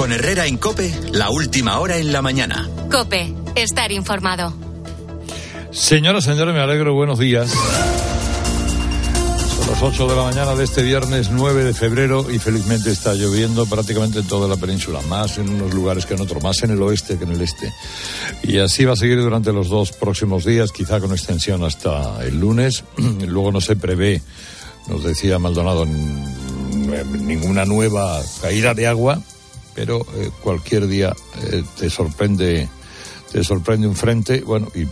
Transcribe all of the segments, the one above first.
Con Herrera en Cope, la última hora en la mañana. Cope, estar informado. Señoras, señores, me alegro, buenos días. Son las 8 de la mañana de este viernes 9 de febrero y felizmente está lloviendo prácticamente en toda la península, más en unos lugares que en otros, más en el oeste que en el este. Y así va a seguir durante los dos próximos días, quizá con extensión hasta el lunes. Luego no se prevé, nos decía Maldonado, ninguna nueva caída de agua, pero eh, cualquier día eh, te sorprende te sorprende un frente, bueno, y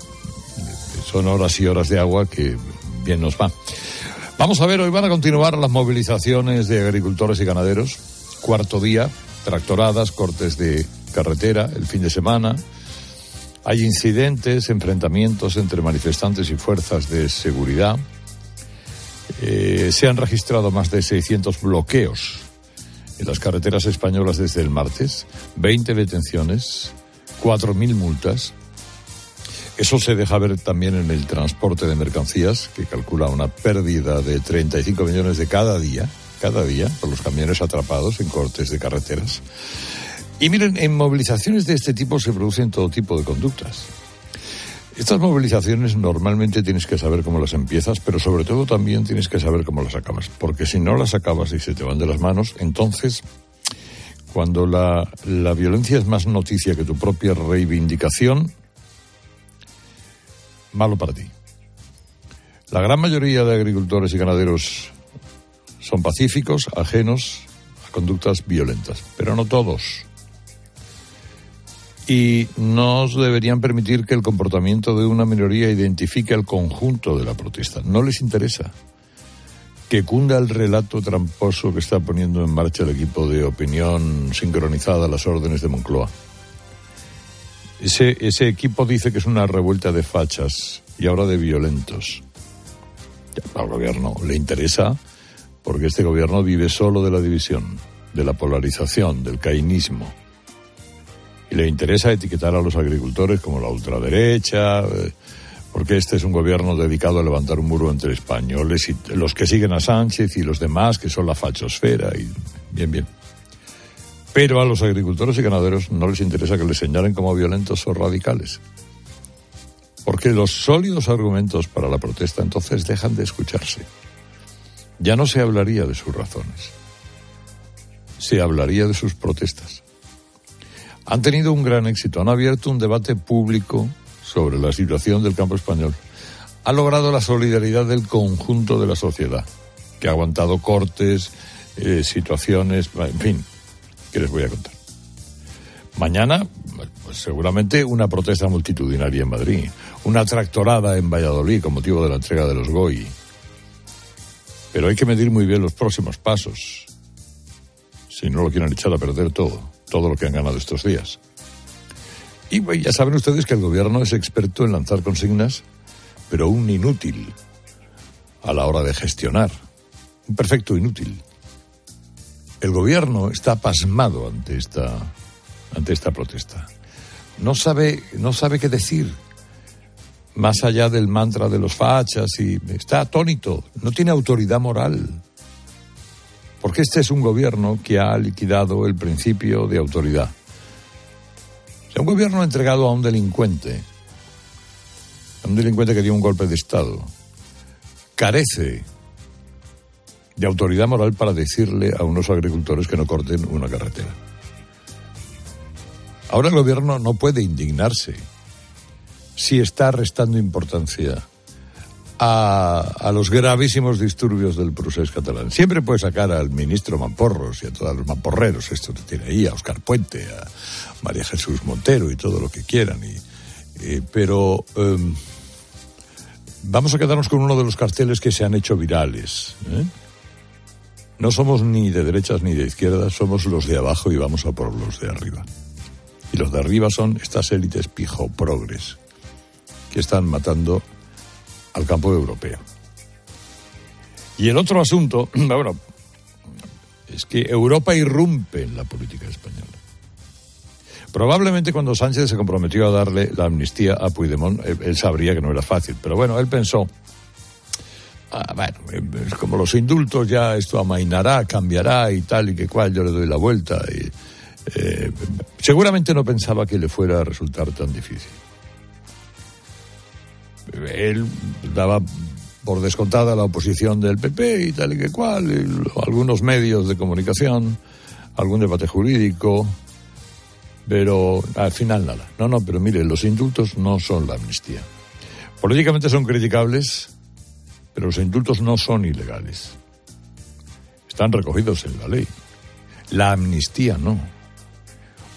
son horas y horas de agua que bien nos va. Vamos a ver, hoy van a continuar las movilizaciones de agricultores y ganaderos. Cuarto día, tractoradas, cortes de carretera, el fin de semana. Hay incidentes, enfrentamientos entre manifestantes y fuerzas de seguridad. Eh, se han registrado más de 600 bloqueos en las carreteras españolas desde el martes, 20 detenciones, 4.000 multas. Eso se deja ver también en el transporte de mercancías, que calcula una pérdida de 35 millones de cada día, cada día, por los camiones atrapados en cortes de carreteras. Y miren, en movilizaciones de este tipo se producen todo tipo de conductas. Estas movilizaciones normalmente tienes que saber cómo las empiezas, pero sobre todo también tienes que saber cómo las acabas. Porque si no las acabas y se te van de las manos, entonces, cuando la, la violencia es más noticia que tu propia reivindicación, malo para ti. La gran mayoría de agricultores y ganaderos son pacíficos, ajenos a conductas violentas, pero no todos. Y no deberían permitir que el comportamiento de una minoría identifique al conjunto de la protesta. No les interesa que cunda el relato tramposo que está poniendo en marcha el equipo de opinión sincronizada a las órdenes de Moncloa. Ese, ese equipo dice que es una revuelta de fachas y ahora de violentos. al gobierno le interesa porque este gobierno vive solo de la división, de la polarización, del cainismo. Y le interesa etiquetar a los agricultores como la ultraderecha, eh, porque este es un gobierno dedicado a levantar un muro entre españoles y los que siguen a Sánchez y los demás, que son la fachosfera. Y bien, bien. Pero a los agricultores y ganaderos no les interesa que les señalen como violentos o radicales. Porque los sólidos argumentos para la protesta entonces dejan de escucharse. Ya no se hablaría de sus razones. Se hablaría de sus protestas. Han tenido un gran éxito. Han abierto un debate público sobre la situación del campo español. Ha logrado la solidaridad del conjunto de la sociedad, que ha aguantado cortes, eh, situaciones, en fin, ¿Qué les voy a contar? Mañana, pues seguramente una protesta multitudinaria en Madrid, una tractorada en Valladolid con motivo de la entrega de los GOI. Pero hay que medir muy bien los próximos pasos, si no lo quieren echar a perder todo, todo lo que han ganado estos días. Y ya saben ustedes que el gobierno es experto en lanzar consignas, pero un inútil a la hora de gestionar. Un perfecto inútil. El gobierno está pasmado ante esta, ante esta protesta. No sabe, no sabe qué decir, más allá del mantra de los fachas, y está atónito, no tiene autoridad moral. Porque este es un gobierno que ha liquidado el principio de autoridad. O un gobierno entregado a un delincuente, a un delincuente que dio un golpe de Estado, carece de autoridad moral para decirle a unos agricultores que no corten una carretera. Ahora el gobierno no puede indignarse si está restando importancia a, a, los gravísimos disturbios del procés catalán. Siempre puede sacar al ministro Mamporros y a todos los mamporreros, esto que tiene ahí, a Oscar Puente, a María Jesús Montero y todo lo que quieran. Y, pero um, vamos a quedarnos con uno de los carteles que se han hecho virales. ¿eh? No somos ni de derechas ni de izquierdas, somos los de abajo y vamos a por los de arriba. Y los de arriba son estas élites pijo progres que están matando al campo europeo. Y el otro asunto, bueno, es que Europa irrumpe en la política española. Probablemente cuando Sánchez se comprometió a darle la amnistía a Puigdemont, él sabría que no era fácil, pero bueno, él pensó, Ah, bueno, es como los indultos, ya esto amainará, cambiará y tal y que cual, yo le doy la vuelta. Y Eh, seguramente no pensaba que le fuera a resultar tan difícil. Él daba por descontada la oposición del PP y tal y que cual, algunos medios de comunicación, algún debate jurídico, pero al final nada. No, no, pero mire, los indultos no son la amnistía. Políticamente son criticables, pero los indultos no son ilegales. Están recogidos en la ley. La amnistía no.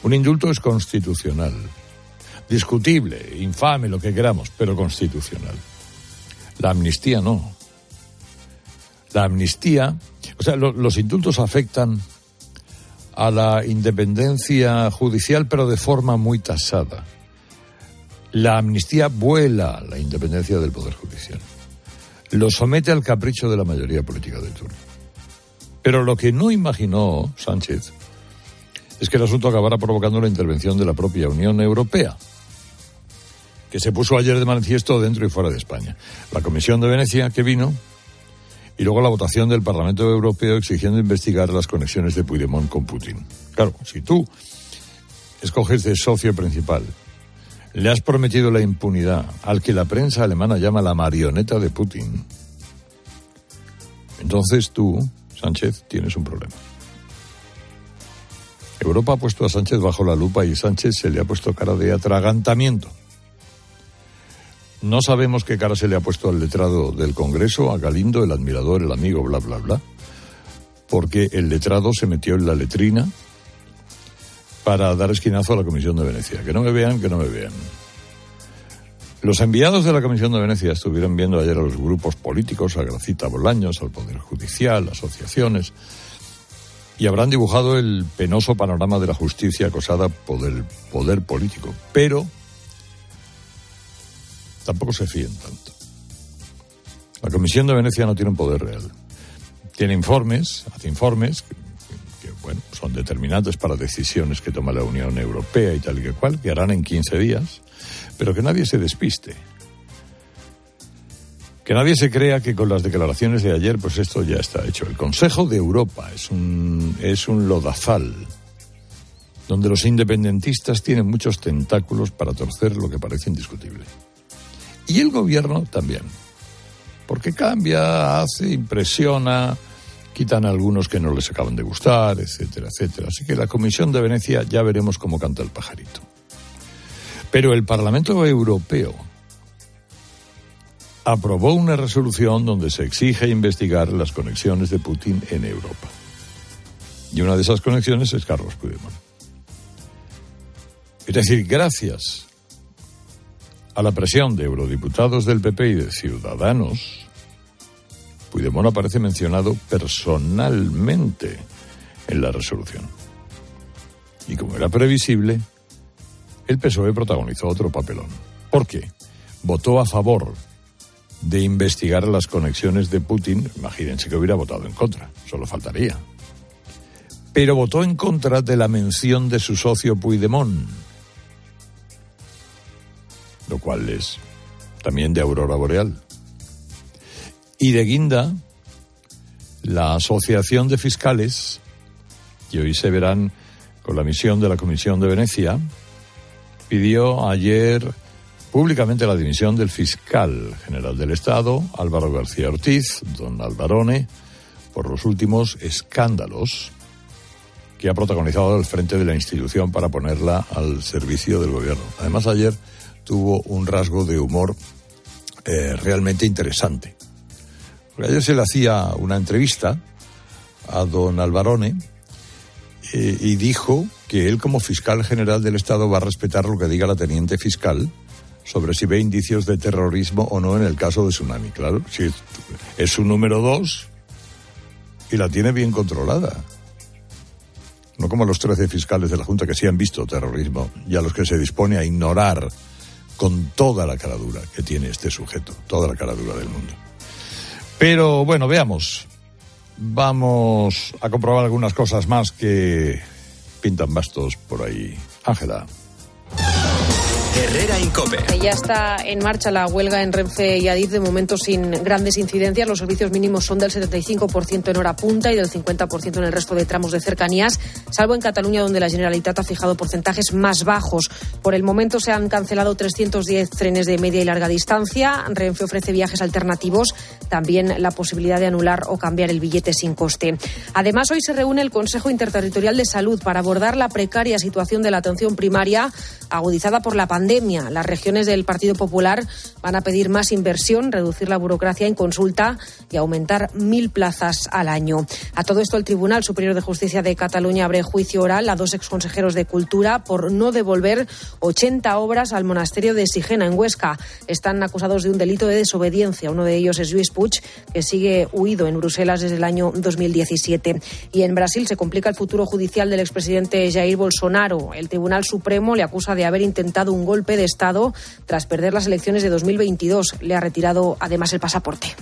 Un indulto es constitucional. Discutible, infame, lo que queramos, pero constitucional. La amnistía no. La amnistía, o sea, los indultos afectan a la independencia judicial, pero de forma muy tasada. La amnistía vuela la independencia del Poder Judicial. Lo somete al capricho de la mayoría política del turno. Pero lo que no imaginó Sánchez es que el asunto acabara provocando la intervención de la propia Unión Europea, que se puso ayer de manifiesto dentro y fuera de España. La Comisión de Venecia que vino y luego la votación del Parlamento Europeo exigiendo investigar las conexiones de Puigdemont con Putin. Claro, si tú escoges de socio principal, le has prometido la impunidad al que la prensa alemana llama la marioneta de Putin, entonces tú, Sánchez, tienes un problema. Europa ha puesto a Sánchez bajo la lupa y Sánchez se le ha puesto cara de atragantamiento. No sabemos qué cara se le ha puesto al letrado del Congreso, a Galindo, el admirador, el amigo, bla, bla, bla, porque el letrado se metió en la letrina para dar esquinazo a la Comisión de Venecia. Que no me vean, que no me vean. Los enviados de la Comisión de Venecia estuvieron viendo ayer a los grupos políticos, a Gracita Bolaños, al Poder Judicial, asociaciones, y habrán dibujado el penoso panorama de la justicia acosada por el poder político. Pero tampoco se fíen tanto. La Comisión de Venecia no tiene un poder real. Tiene informes, hace informes que, bueno, son determinantes para decisiones que toma la Unión Europea y tal y que cual, que harán en 15 días, pero que nadie se despiste. Que nadie se crea que con las declaraciones de ayer, pues esto ya está hecho. El Consejo de Europa es un, es un lodazal donde los independentistas tienen muchos tentáculos para torcer lo que parece indiscutible. Y el gobierno también. Porque cambia, hace, impresiona, quitan a algunos que no les acaban de gustar, etcétera, etcétera. Así que la Comisión de Venecia ya veremos cómo canta el pajarito. Pero el Parlamento Europeo aprobó una resolución donde se exige investigar las conexiones de Putin en Europa. Y una de esas conexiones es Carlos Puigdemont. Es decir, gracias a la presión de eurodiputados del PP y de Ciudadanos, Puigdemont aparece mencionado personalmente en la resolución. Y como era previsible, el PSOE protagonizó otro papelón. ¿Por qué? Votó a favor de investigar las conexiones de Putin. Imagínense que hubiera votado en contra, solo faltaría. Pero votó en contra de la mención de su socio Puigdemont lo cual es también de aurora boreal. Y de guinda, la Asociación de Fiscales, que hoy se verán con la misión de la Comisión de Venecia, pidió ayer públicamente la dimisión del fiscal general del Estado, Álvaro García Ortiz, don Alvarone, por los últimos escándalos que ha protagonizado al frente de la institución para ponerla al servicio del gobierno. Además, ayer tuvo un rasgo de humor eh, realmente interesante. ayer se le hacía una entrevista a don Alvarone eh, y dijo que él como fiscal general del Estado va a respetar lo que diga la teniente fiscal sobre si ve indicios de terrorismo o no en el caso de Tsunami. Claro, si es su número dos y la tiene bien controlada. No como los 13 fiscales de la Junta que sí han visto terrorismo y a los que se dispone a ignorar con toda la caradura que tiene este sujeto, toda la caradura del mundo. Pero bueno, veamos. Vamos a comprobar algunas cosas más que pintan bastos por ahí. Ángela. Herrera Incope. Ya está en marcha la huelga en Renfe y Adif, de momento sin grandes incidencias. Los servicios mínimos son del 75% en hora punta y del 50% en el resto de tramos de cercanías, salvo en Cataluña, donde la Generalitat ha fijado porcentajes más bajos. Por el momento se han cancelado 310 trenes de media y larga distancia. Renfe ofrece viajes alternativos, también la posibilidad de anular o cambiar el billete sin coste. Además, hoy se reúne el Consejo Interterritorial de Salud para abordar la precaria situación de la atención primaria agudizada por la pandemia pandemia. Las regiones del Partido Popular van a pedir más inversión, reducir la burocracia en consulta y aumentar mil plazas al año. A todo esto, el Tribunal Superior de Justicia de Cataluña abre juicio oral a dos exconsejeros de Cultura por no devolver 80 obras al monasterio de Sigena, en Huesca. Están acusados de un delito de desobediencia. Uno de ellos es Luis Puig, que sigue huido en Bruselas desde el año 2017. Y en Brasil se complica el futuro judicial del expresidente Jair Bolsonaro. El Tribunal Supremo le acusa de haber intentado un golpe de Estado tras perder las elecciones de 2022. Le ha retirado además el pasaporte.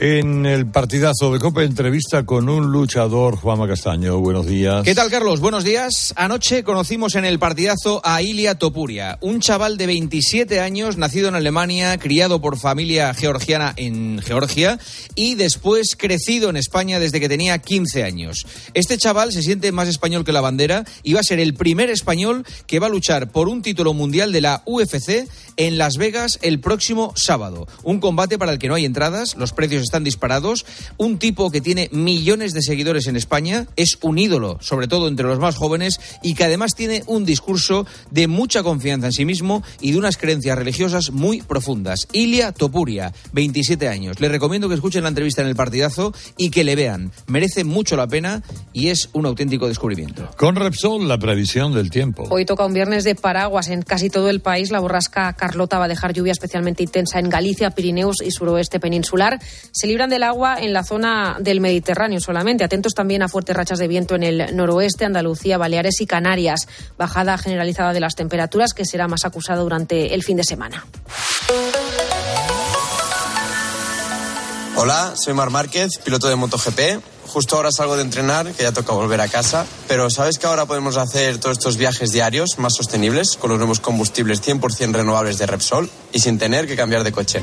En el partidazo de Copa, entrevista con un luchador, Juanma Castaño. Buenos días. ¿Qué tal, Carlos? Buenos días. Anoche conocimos en el partidazo a Ilia Topuria, un chaval de 27 años, nacido en Alemania, criado por familia georgiana en Georgia y después crecido en España desde que tenía 15 años. Este chaval se siente más español que la bandera y va a ser el primer español que va a luchar por un título mundial de la UFC en Las Vegas el próximo sábado. Un combate para el que no hay entradas, los precios están disparados. Un tipo que tiene millones de seguidores en España, es un ídolo, sobre todo entre los más jóvenes, y que además tiene un discurso de mucha confianza en sí mismo y de unas creencias religiosas muy profundas. Ilia Topuria, 27 años. Le recomiendo que escuchen la entrevista en el partidazo y que le vean. Merece mucho la pena y es un auténtico descubrimiento. Con Repsol, la previsión del tiempo. Hoy toca un viernes de paraguas en casi todo el país. La borrasca Carlota va a dejar lluvia especialmente intensa en Galicia, Pirineos y suroeste peninsular se libran del agua en la zona del Mediterráneo solamente. Atentos también a fuertes rachas de viento en el noroeste, Andalucía, Baleares y Canarias. Bajada generalizada de las temperaturas que será más acusada durante el fin de semana. Hola, soy Mar Márquez, piloto de MotoGP. Justo ahora salgo de entrenar, que ya toca volver a casa. Pero ¿sabes que ahora podemos hacer todos estos viajes diarios más sostenibles con los nuevos combustibles 100% renovables de Repsol y sin tener que cambiar de coche?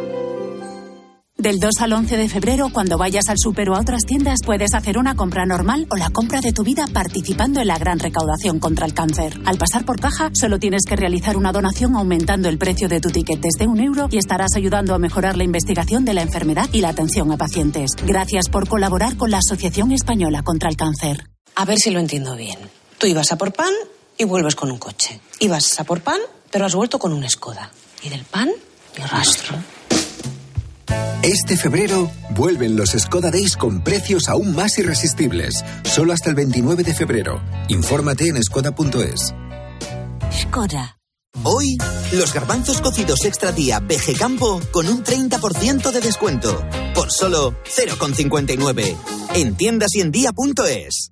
Del 2 al 11 de febrero, cuando vayas al súper o a otras tiendas, puedes hacer una compra normal o la compra de tu vida participando en la gran recaudación contra el cáncer. Al pasar por caja, solo tienes que realizar una donación aumentando el precio de tu ticket desde un euro y estarás ayudando a mejorar la investigación de la enfermedad y la atención a pacientes. Gracias por colaborar con la Asociación Española contra el Cáncer. A ver si lo entiendo bien. Tú ibas a por pan y vuelves con un coche. Ibas a por pan, pero has vuelto con una escoda. Y del pan, ni rastro. Este febrero vuelven los Skoda Days con precios aún más irresistibles. Solo hasta el 29 de febrero. Infórmate en skoda.es. Skoda. Hoy, los garbanzos cocidos extra día PG Campo con un 30% de descuento. Por solo 0,59. En tiendas y en día.es.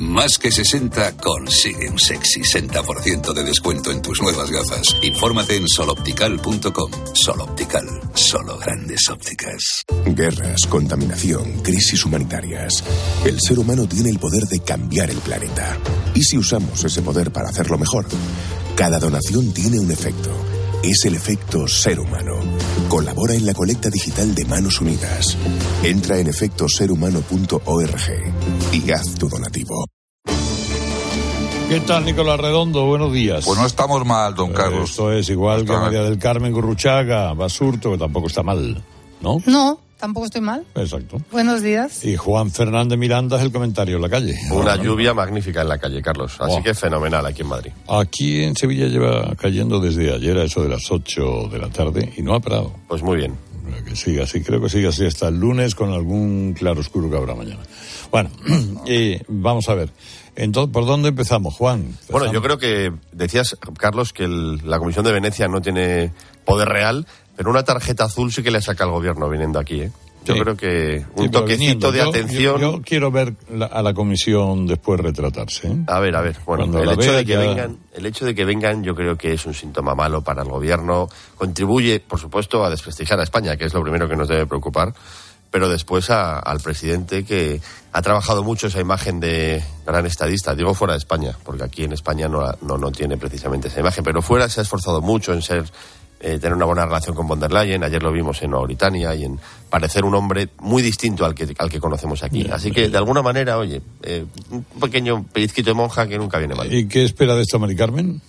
Más que 60 consigue un sexy 60% de descuento en tus nuevas gafas. Infórmate en soloptical.com. Soloptical, solo grandes ópticas. Guerras, contaminación, crisis humanitarias. El ser humano tiene el poder de cambiar el planeta. ¿Y si usamos ese poder para hacerlo mejor? Cada donación tiene un efecto. Es el efecto ser humano. Colabora en la colecta digital de Manos Unidas. Entra en efectoserhumano.org y haz tu donativo. ¿Qué tal, Nicolás Redondo? Buenos días. Pues no estamos mal, don Carlos. Esto es igual que María del Carmen Gurruchaga, Basurto, que tampoco está mal, ¿no? No, tampoco estoy mal. Exacto. Buenos días. Y Juan Fernández Miranda es el comentario en la calle. Una lluvia magnífica en la calle, Carlos. Así Wow. que fenomenal aquí en Madrid. Aquí en Sevilla lleva cayendo desde ayer a eso de las 8 de la tarde y no ha parado. Pues muy bien. que siga así, creo que sigue así hasta el lunes con algún claro oscuro que habrá mañana. Bueno, y vamos a ver. Entonces, ¿por dónde empezamos, Juan? Bueno, yo creo que decías, Carlos, que el- la Comisión de Venecia no tiene poder real, pero una tarjeta azul sí que le saca al gobierno viniendo aquí, ¿eh? Yo Sí. creo que un toquecito viniendo, de yo- atención. Yo, yo quiero ver la- a la comisión después retratarse. ¿eh? A ver, a ver. Bueno, Cuando el hecho, de que ya- vengan, el hecho de que vengan yo creo que es un síntoma malo para el gobierno. Contribuye, por supuesto, a desprestigiar a España, que es lo primero que nos debe preocupar, pero después a- al presidente que ha trabajado mucho esa imagen de gran estadista. Digo fuera de España, porque aquí en España no, no, no tiene precisamente esa imagen, pero fuera se ha esforzado mucho en ser eh, tener una buena relación con von der Leyen. Ayer lo vimos en Mauritania y en parecer un hombre muy distinto al que, al que conocemos aquí. Así que, de alguna manera, oye, eh, un pequeño pellizquito de monja que nunca viene mal. ¿Y qué espera de esto, Mari Carmen?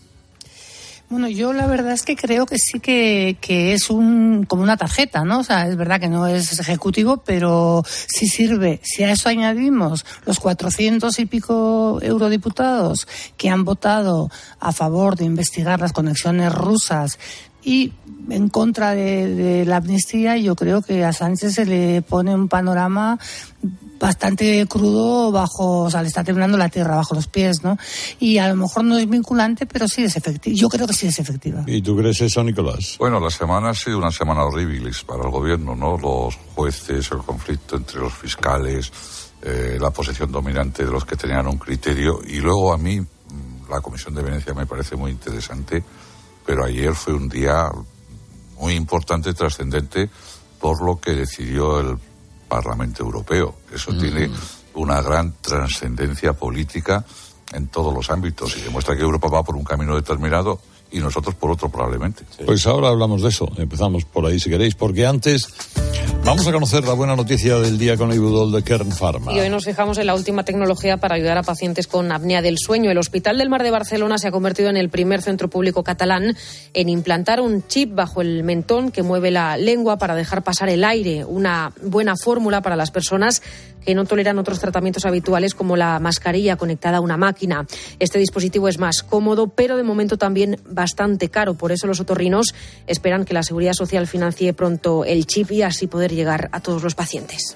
Bueno, yo la verdad es que creo que sí que, que es un como una tarjeta, ¿no? O sea, es verdad que no es ejecutivo, pero sí sirve. Si a eso añadimos los 400 y pico eurodiputados que han votado a favor de investigar las conexiones rusas y en contra de, de la amnistía, yo creo que a Sánchez se le pone un panorama bastante crudo bajo, o sea, le está temblando la tierra bajo los pies, ¿no? Y a lo mejor no es vinculante, pero sí es efectiva. Yo creo que sí es efectiva. ¿Y tú crees eso, Nicolás? Bueno, la semana ha sido una semana horrible para el gobierno, ¿no? Los jueces, el conflicto entre los fiscales, eh, la posición dominante de los que tenían un criterio. Y luego a mí, mm, la Comisión de Venecia me parece muy interesante, pero ayer fue un día muy importante, trascendente, por lo que decidió el Parlamento Europeo. Eso tiene una gran trascendencia política en todos los ámbitos y demuestra que Europa va por un camino determinado y nosotros por otro probablemente. Pues ahora hablamos de eso. Empezamos por ahí si queréis, porque antes vamos a conocer la buena noticia del día con el Ibudol de Kern Pharma. Y hoy nos fijamos en la última tecnología para ayudar a pacientes con apnea del sueño. El Hospital del Mar de Barcelona se ha convertido en el primer centro público catalán en implantar un chip bajo el mentón que mueve la lengua para dejar pasar el aire. Una buena fórmula para las personas que no toleran otros tratamientos habituales como la mascarilla conectada a una máquina. Este dispositivo es más cómodo, pero de momento también bastante caro. Por eso los otorrinos esperan que la Seguridad Social financie pronto el chip y así poder llegar a todos los pacientes.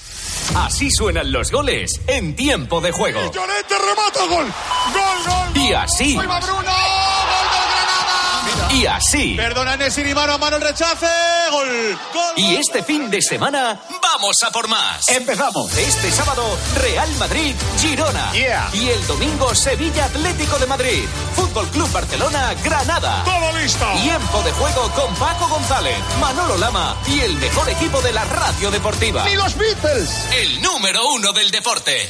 Así suenan los goles en tiempo de juego. Llorente remata gol. Gol, gol. Y así. ¡Ahí va Bruno! Y así. Perdona Nesiri, mano a mano el rechace. Gol. Gol. Y este fin de semana vamos a por más. Empezamos. Este sábado, Real Madrid, Girona. Yeah. Y el domingo, Sevilla Atlético de Madrid. Fútbol Club Barcelona, Granada. Todo listo. Tiempo de juego con Paco González, Manolo Lama y el mejor equipo de la radio deportiva. ¡Ni los Beatles! El número uno del deporte.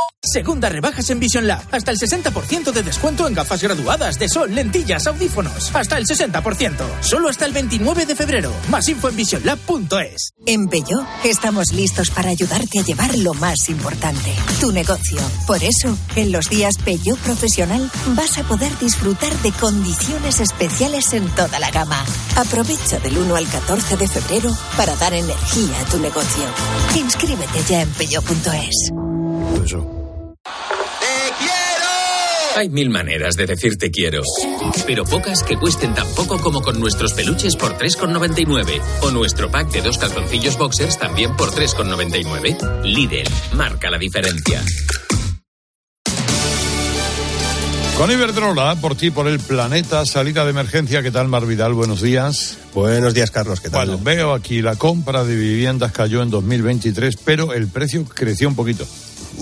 Segunda rebajas en Vision Lab. Hasta el 60% de descuento en gafas graduadas de sol, lentillas, audífonos. Hasta el 60%. Solo hasta el 29 de febrero. Más info en visionlab.es. En Peugeot estamos listos para ayudarte a llevar lo más importante, tu negocio. Por eso, en los días Peugeot Profesional vas a poder disfrutar de condiciones especiales en toda la gama. Aprovecha del 1 al 14 de febrero para dar energía a tu negocio. Inscríbete ya en peugeot.es. Hay mil maneras de decir te quiero, pero pocas que cuesten tan poco como con nuestros peluches por 3,99 o nuestro pack de dos calzoncillos boxers también por 3,99. Lidl, marca la diferencia. Con Iberdrola, por ti, por el planeta, salida de emergencia. ¿Qué tal, Mar Vidal? Buenos días. Buenos días, Carlos. ¿Qué tal? Bueno, veo aquí la compra de viviendas cayó en 2023, pero el precio creció un poquito.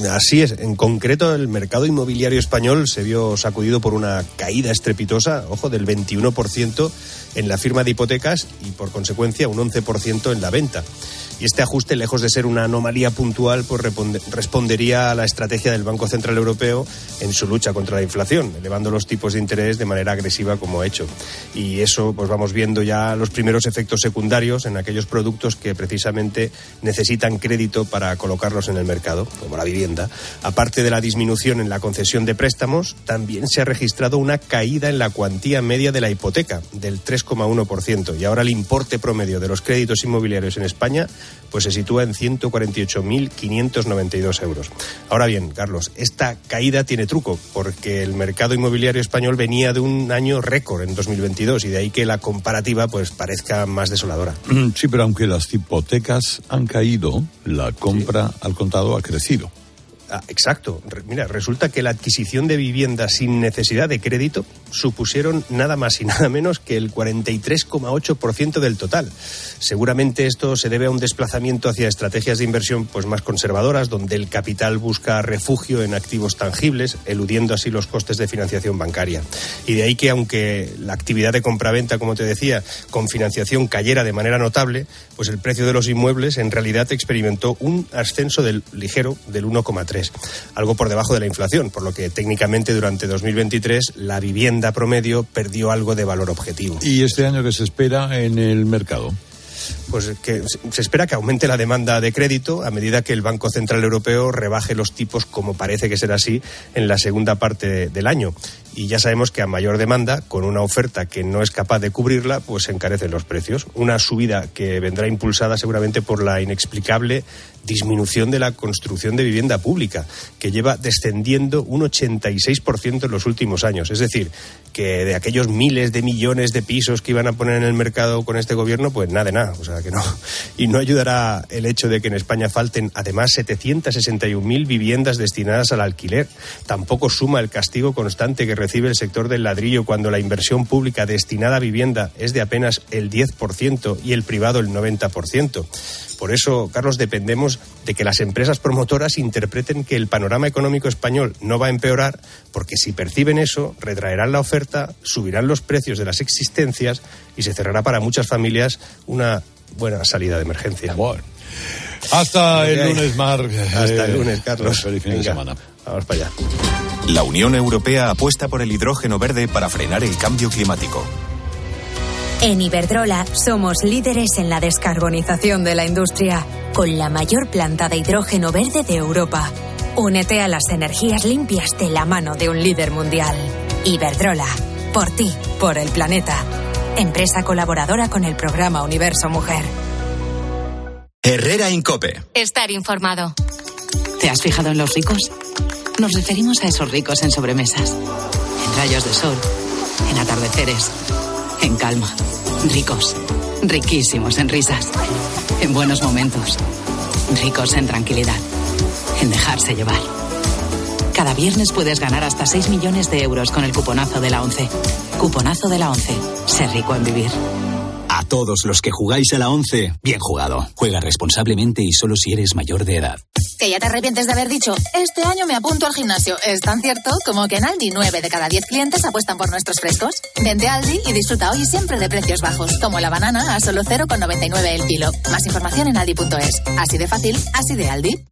Así es. En concreto, el mercado inmobiliario español se vio sacudido por una caída estrepitosa, ojo, del 21% en la firma de hipotecas y, por consecuencia, un 11% en la venta. Y este ajuste, lejos de ser una anomalía puntual, pues respondería a la estrategia del Banco Central Europeo en su lucha contra la inflación, elevando los tipos de interés de manera agresiva como ha hecho. Y eso, pues vamos viendo ya los primeros efectos secundarios en aquellos productos que precisamente necesitan crédito para colocarlos en el mercado, como la vivienda. Aparte de la disminución en la concesión de préstamos, también se ha registrado una caída en la cuantía media de la hipoteca, del 3,1%. Y ahora el importe promedio de los créditos inmobiliarios en España pues se sitúa en 148.592 euros. Ahora bien, Carlos, esta caída tiene truco, porque el mercado inmobiliario español venía de un año récord en 2022 y de ahí que la comparativa pues parezca más desoladora. Sí, pero aunque las hipotecas han caído, la compra al contado ha crecido. Ah, exacto. Mira, resulta que la adquisición de viviendas sin necesidad de crédito supusieron nada más y nada menos que el 43,8% del total. Seguramente esto se debe a un desplazamiento hacia estrategias de inversión pues más conservadoras, donde el capital busca refugio en activos tangibles, eludiendo así los costes de financiación bancaria. Y de ahí que aunque la actividad de compraventa, como te decía, con financiación cayera de manera notable, pues el precio de los inmuebles en realidad experimentó un ascenso del ligero del 1,3 algo por debajo de la inflación, por lo que técnicamente durante 2023 la vivienda promedio perdió algo de valor objetivo. ¿Y este año qué se espera en el mercado? pues que se espera que aumente la demanda de crédito a medida que el Banco Central Europeo rebaje los tipos, como parece que será así, en la segunda parte del año. Y ya sabemos que a mayor demanda, con una oferta que no es capaz de cubrirla, pues se encarecen los precios. Una subida que vendrá impulsada seguramente por la inexplicable disminución de la construcción de vivienda pública, que lleva descendiendo un 86% en los últimos años. Es decir, que de aquellos miles de millones de pisos que iban a poner en el mercado con este gobierno, pues nada de nada. O sea que no. Y no ayudará el hecho de que en España falten además 761.000 viviendas destinadas al alquiler. Tampoco suma el castigo constante que recibe el sector del ladrillo cuando la inversión pública destinada a vivienda es de apenas el 10% y el privado el 90%. Por eso, Carlos, dependemos de que las empresas promotoras interpreten que el panorama económico español no va a empeorar, porque si perciben eso, retraerán la oferta, subirán los precios de las existencias y se cerrará para muchas familias una buena salida de emergencia. Hasta el lunes, Marc. Hasta el lunes, Carlos. Feliz fin de semana. Vamos para allá. La Unión Europea apuesta por el hidrógeno verde para frenar el cambio climático. En Iberdrola somos líderes en la descarbonización de la industria, con la mayor planta de hidrógeno verde de Europa. Únete a las energías limpias de la mano de un líder mundial. Iberdrola, por ti, por el planeta. Empresa colaboradora con el programa Universo Mujer. Herrera Incope. Estar informado. ¿Te has fijado en los ricos? Nos referimos a esos ricos en sobremesas, en rayos de sol, en atardeceres en calma. Ricos. Riquísimos en risas. En buenos momentos. Ricos en tranquilidad. En dejarse llevar. Cada viernes puedes ganar hasta 6 millones de euros con el cuponazo de la 11. Cuponazo de la 11. Ser rico en vivir. Todos los que jugáis a la 11, bien jugado. Juega responsablemente y solo si eres mayor de edad. Que ya te arrepientes de haber dicho, este año me apunto al gimnasio. Es tan cierto como que en Aldi 9 de cada 10 clientes apuestan por nuestros frescos. Vente a Aldi y disfruta hoy siempre de precios bajos, como la banana a solo 0,99 el kilo. Más información en aldi.es. Así de fácil, así de Aldi.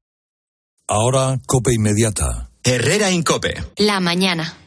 Ahora, Cope Inmediata. Herrera Incope. La mañana.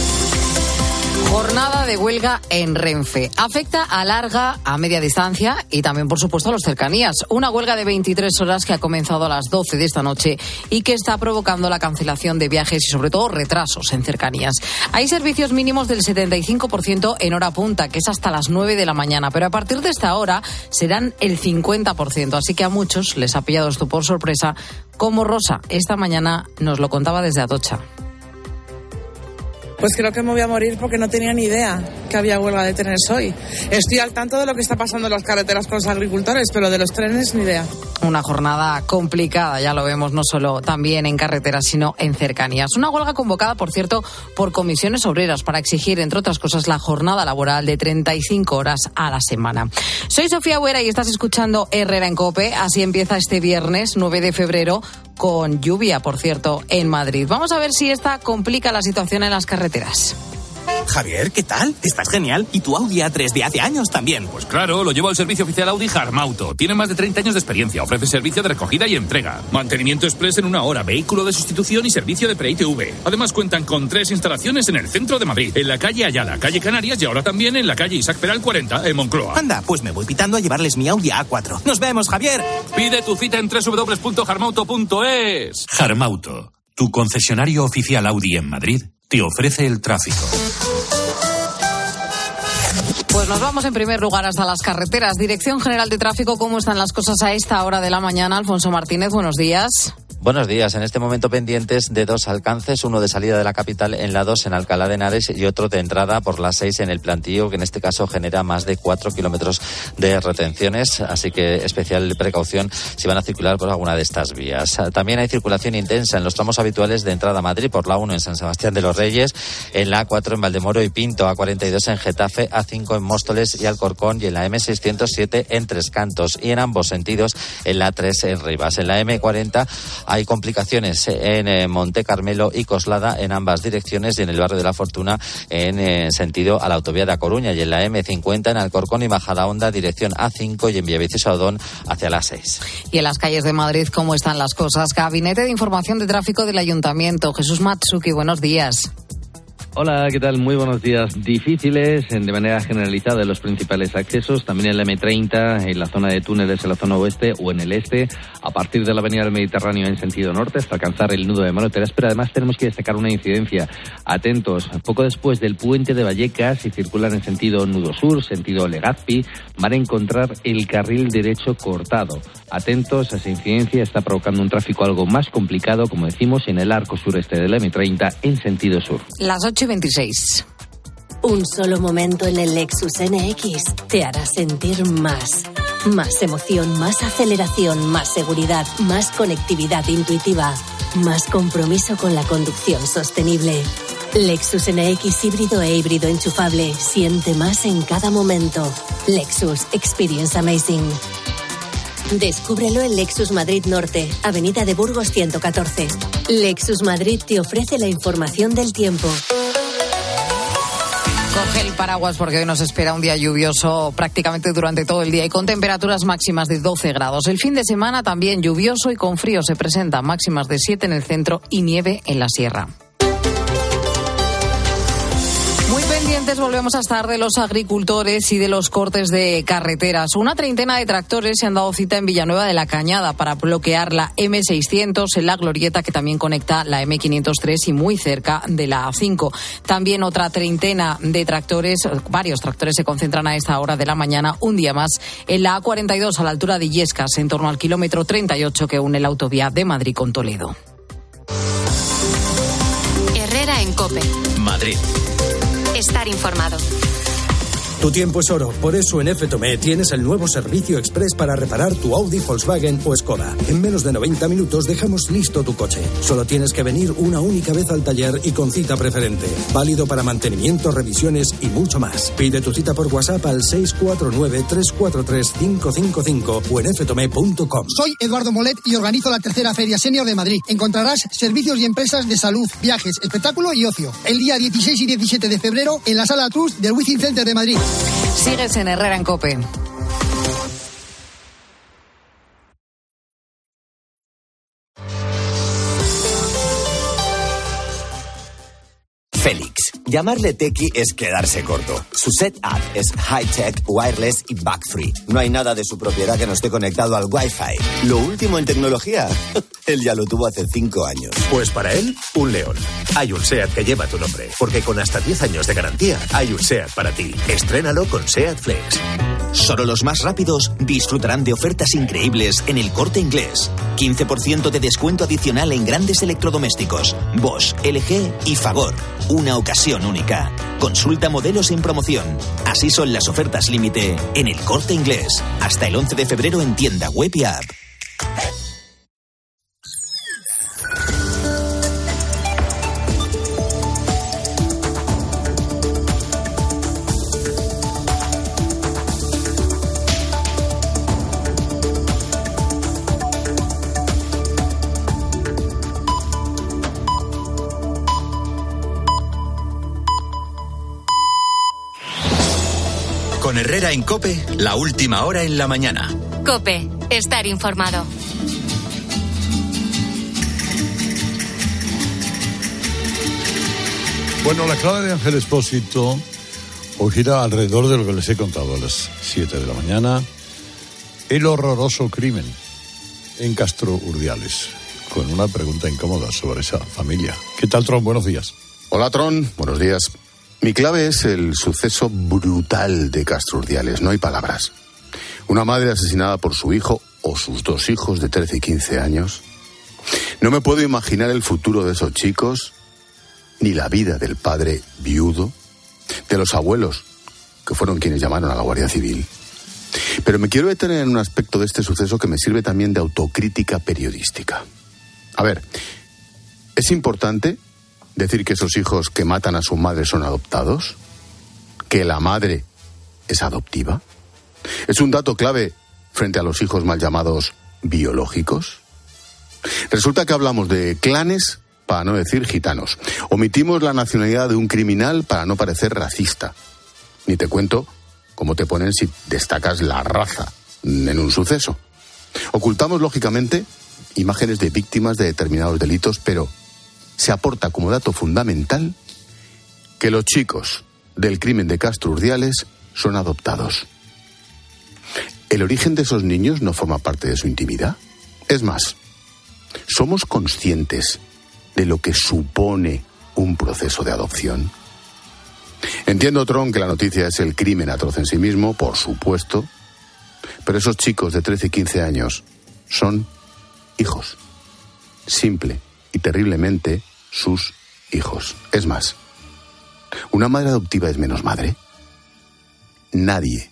Jornada de huelga en Renfe. Afecta a larga, a media distancia y también, por supuesto, a los cercanías. Una huelga de 23 horas que ha comenzado a las 12 de esta noche y que está provocando la cancelación de viajes y, sobre todo, retrasos en cercanías. Hay servicios mínimos del 75% en hora punta, que es hasta las 9 de la mañana, pero a partir de esta hora serán el 50%. Así que a muchos les ha pillado esto por sorpresa, como Rosa esta mañana nos lo contaba desde Atocha. Pues creo que me voy a morir porque no tenía ni idea. que había huelga de trenes hoy. Estoy al tanto de lo que está pasando en las carreteras con los agricultores, pero de los trenes ni idea. Una jornada complicada, ya lo vemos, no solo también en carreteras, sino en cercanías. Una huelga convocada, por cierto, por comisiones obreras para exigir, entre otras cosas, la jornada laboral de 35 horas a la semana. Soy Sofía Huera y estás escuchando Herrera en Cope. Así empieza este viernes 9 de febrero con lluvia, por cierto, en Madrid. Vamos a ver si esta complica la situación en las carreteras. Javier, ¿qué tal? Estás genial. ¿Y tu Audi A3 de hace años también? Pues claro, lo llevo al servicio oficial Audi Harmauto. Tiene más de 30 años de experiencia. Ofrece servicio de recogida y entrega. Mantenimiento express en una hora, vehículo de sustitución y servicio de pre-ITV. Además cuentan con tres instalaciones en el centro de Madrid. En la calle Ayala, calle Canarias y ahora también en la calle Isaac Peral 40, en Moncloa. Anda, pues me voy pitando a llevarles mi Audi A4. Nos vemos, Javier. Pide tu cita en www.harmauto.es. Harmauto, tu concesionario oficial Audi en Madrid, te ofrece el tráfico. Pues nos vamos en primer lugar hasta las carreteras. Dirección General de Tráfico, ¿cómo están las cosas a esta hora de la mañana? Alfonso Martínez, buenos días. Buenos días. En este momento pendientes de dos alcances, uno de salida de la capital en la 2 en Alcalá de Henares y otro de entrada por la 6 en el plantío, que en este caso genera más de 4 kilómetros de retenciones. Así que especial precaución si van a circular por alguna de estas vías. También hay circulación intensa en los tramos habituales de entrada a Madrid por la 1 en San Sebastián de los Reyes, en la A4 en Valdemoro y Pinto, A42 en Getafe, A5 en Móstoles y Alcorcón y en la M607 en Tres Cantos y en ambos sentidos en la 3 en Rivas. En la M40 hay complicaciones en eh, Monte Carmelo y Coslada en ambas direcciones y en el barrio de la Fortuna en eh, sentido a la autovía de A Coruña y en la M50 en Alcorcón y Majadahonda dirección A5 y en Villaviciosa Odón hacia las 6. Y en las calles de Madrid, ¿cómo están las cosas? Gabinete de Información de Tráfico del Ayuntamiento. Jesús Matsuki, buenos días. Hola, ¿qué tal? Muy buenos días. Difíciles de manera generalizada en los principales accesos, también en la M30, en la zona de túneles en la zona oeste o en el este, a partir de la avenida del Mediterráneo en sentido norte hasta alcanzar el nudo de Manoteras, pero además tenemos que destacar una incidencia. Atentos, poco después del puente de Vallecas, si circulan en sentido nudo sur, sentido Legazpi, van a encontrar el carril derecho cortado. Atentos, esa incidencia está provocando un tráfico algo más complicado, como decimos, en el arco sureste de la M30 en sentido sur. Las 8 y 26. Un solo momento en el Lexus NX te hará sentir más. Más emoción, más aceleración, más seguridad, más conectividad intuitiva, más compromiso con la conducción sostenible. Lexus NX híbrido e híbrido enchufable. Siente más en cada momento. Lexus Experience Amazing. Descúbrelo en Lexus Madrid Norte, Avenida de Burgos 114. Lexus Madrid te ofrece la información del tiempo. Coge el paraguas porque hoy nos espera un día lluvioso prácticamente durante todo el día y con temperaturas máximas de 12 grados. El fin de semana también lluvioso y con frío se presenta máximas de 7 en el centro y nieve en la sierra. Muy pendientes volvemos a estar de los agricultores y de los cortes de carreteras. Una treintena de tractores se han dado cita en Villanueva de la Cañada para bloquear la M600 en la glorieta que también conecta la M503 y muy cerca de la A5. También otra treintena de tractores, varios tractores se concentran a esta hora de la mañana, un día más, en la A42 a la altura de Illescas, en torno al kilómetro 38 que une la autovía de Madrid con Toledo. Herrera en Cope. Madrid. Estar informado. Tu tiempo es oro, por eso en FTOME tienes el nuevo servicio express para reparar tu Audi, Volkswagen o Skoda. En menos de 90 minutos dejamos listo tu coche. Solo tienes que venir una única vez al taller y con cita preferente. Válido para mantenimiento, revisiones y mucho más. Pide tu cita por WhatsApp al 649-343-555 o en ftome.com. Soy Eduardo Molet y organizo la tercera Feria Senior de Madrid. Encontrarás servicios y empresas de salud, viajes, espectáculo y ocio. El día 16 y 17 de febrero en la Sala Trust del Wizzing Center de Madrid. Sigues en Herrera en Cope. Llamarle tequi es quedarse corto. Su setup es high-tech, wireless y bug-free. No hay nada de su propiedad que no esté conectado al Wi-Fi. Lo último en tecnología, él ya lo tuvo hace cinco años. Pues para él, un león. Hay un SEAT que lleva tu nombre, porque con hasta 10 años de garantía, hay un SEAT para ti. Estrénalo con SEAT Flex. Solo los más rápidos disfrutarán de ofertas increíbles en el corte inglés. 15% de descuento adicional en grandes electrodomésticos, Bosch, LG y Fagor. Una ocasión única. Consulta modelos en promoción. Así son las ofertas límite en el corte inglés. Hasta el 11 de febrero en tienda web y app. Con Herrera en Cope, la última hora en la mañana. Cope, estar informado. Bueno, la clave de Ángel Espósito hoy gira alrededor de lo que les he contado a las 7 de la mañana. El horroroso crimen en Castro Urdiales, con una pregunta incómoda sobre esa familia. ¿Qué tal, Tron? Buenos días. Hola, Tron. Buenos días. Mi clave es el suceso brutal de Castro Urdiales. No hay palabras. Una madre asesinada por su hijo o sus dos hijos de 13 y 15 años. No me puedo imaginar el futuro de esos chicos, ni la vida del padre viudo, de los abuelos, que fueron quienes llamaron a la Guardia Civil. Pero me quiero detener en un aspecto de este suceso que me sirve también de autocrítica periodística. A ver, ¿es importante decir que esos hijos que matan a su madre son adoptados? ¿Que la madre es adoptiva? ¿Es un dato clave frente a los hijos mal llamados biológicos? Resulta que hablamos de clanes para no decir gitanos. Omitimos la nacionalidad de un criminal para no parecer racista. Ni te cuento cómo te ponen si destacas la raza en un suceso. Ocultamos, lógicamente, imágenes de víctimas de determinados delitos, pero se aporta como dato fundamental que los chicos del crimen de Castro Urdiales son adoptados. ¿El origen de esos niños no forma parte de su intimidad? Es más, ¿somos conscientes de lo que supone un proceso de adopción? Entiendo, Tron, que la noticia es el crimen atroz en sí mismo, por supuesto, pero esos chicos de 13 y 15 años son hijos. Simple y terriblemente sus hijos. Es más, ¿una madre adoptiva es menos madre? Nadie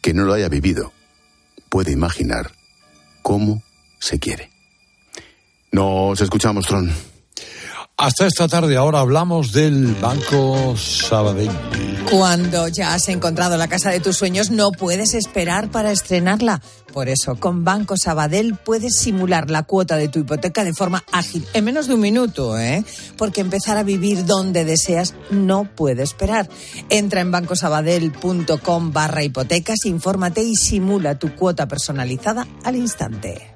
que no lo haya vivido puede imaginar cómo se quiere. Nos escuchamos, Tron. Hasta esta tarde ahora hablamos del Banco Sabadell. Cuando ya has encontrado la casa de tus sueños, no puedes esperar para estrenarla. Por eso, con Banco Sabadell puedes simular la cuota de tu hipoteca de forma ágil, en menos de un minuto, ¿eh? Porque empezar a vivir donde deseas no puede esperar. Entra en bancosabadell.com barra hipotecas, infórmate y simula tu cuota personalizada al instante.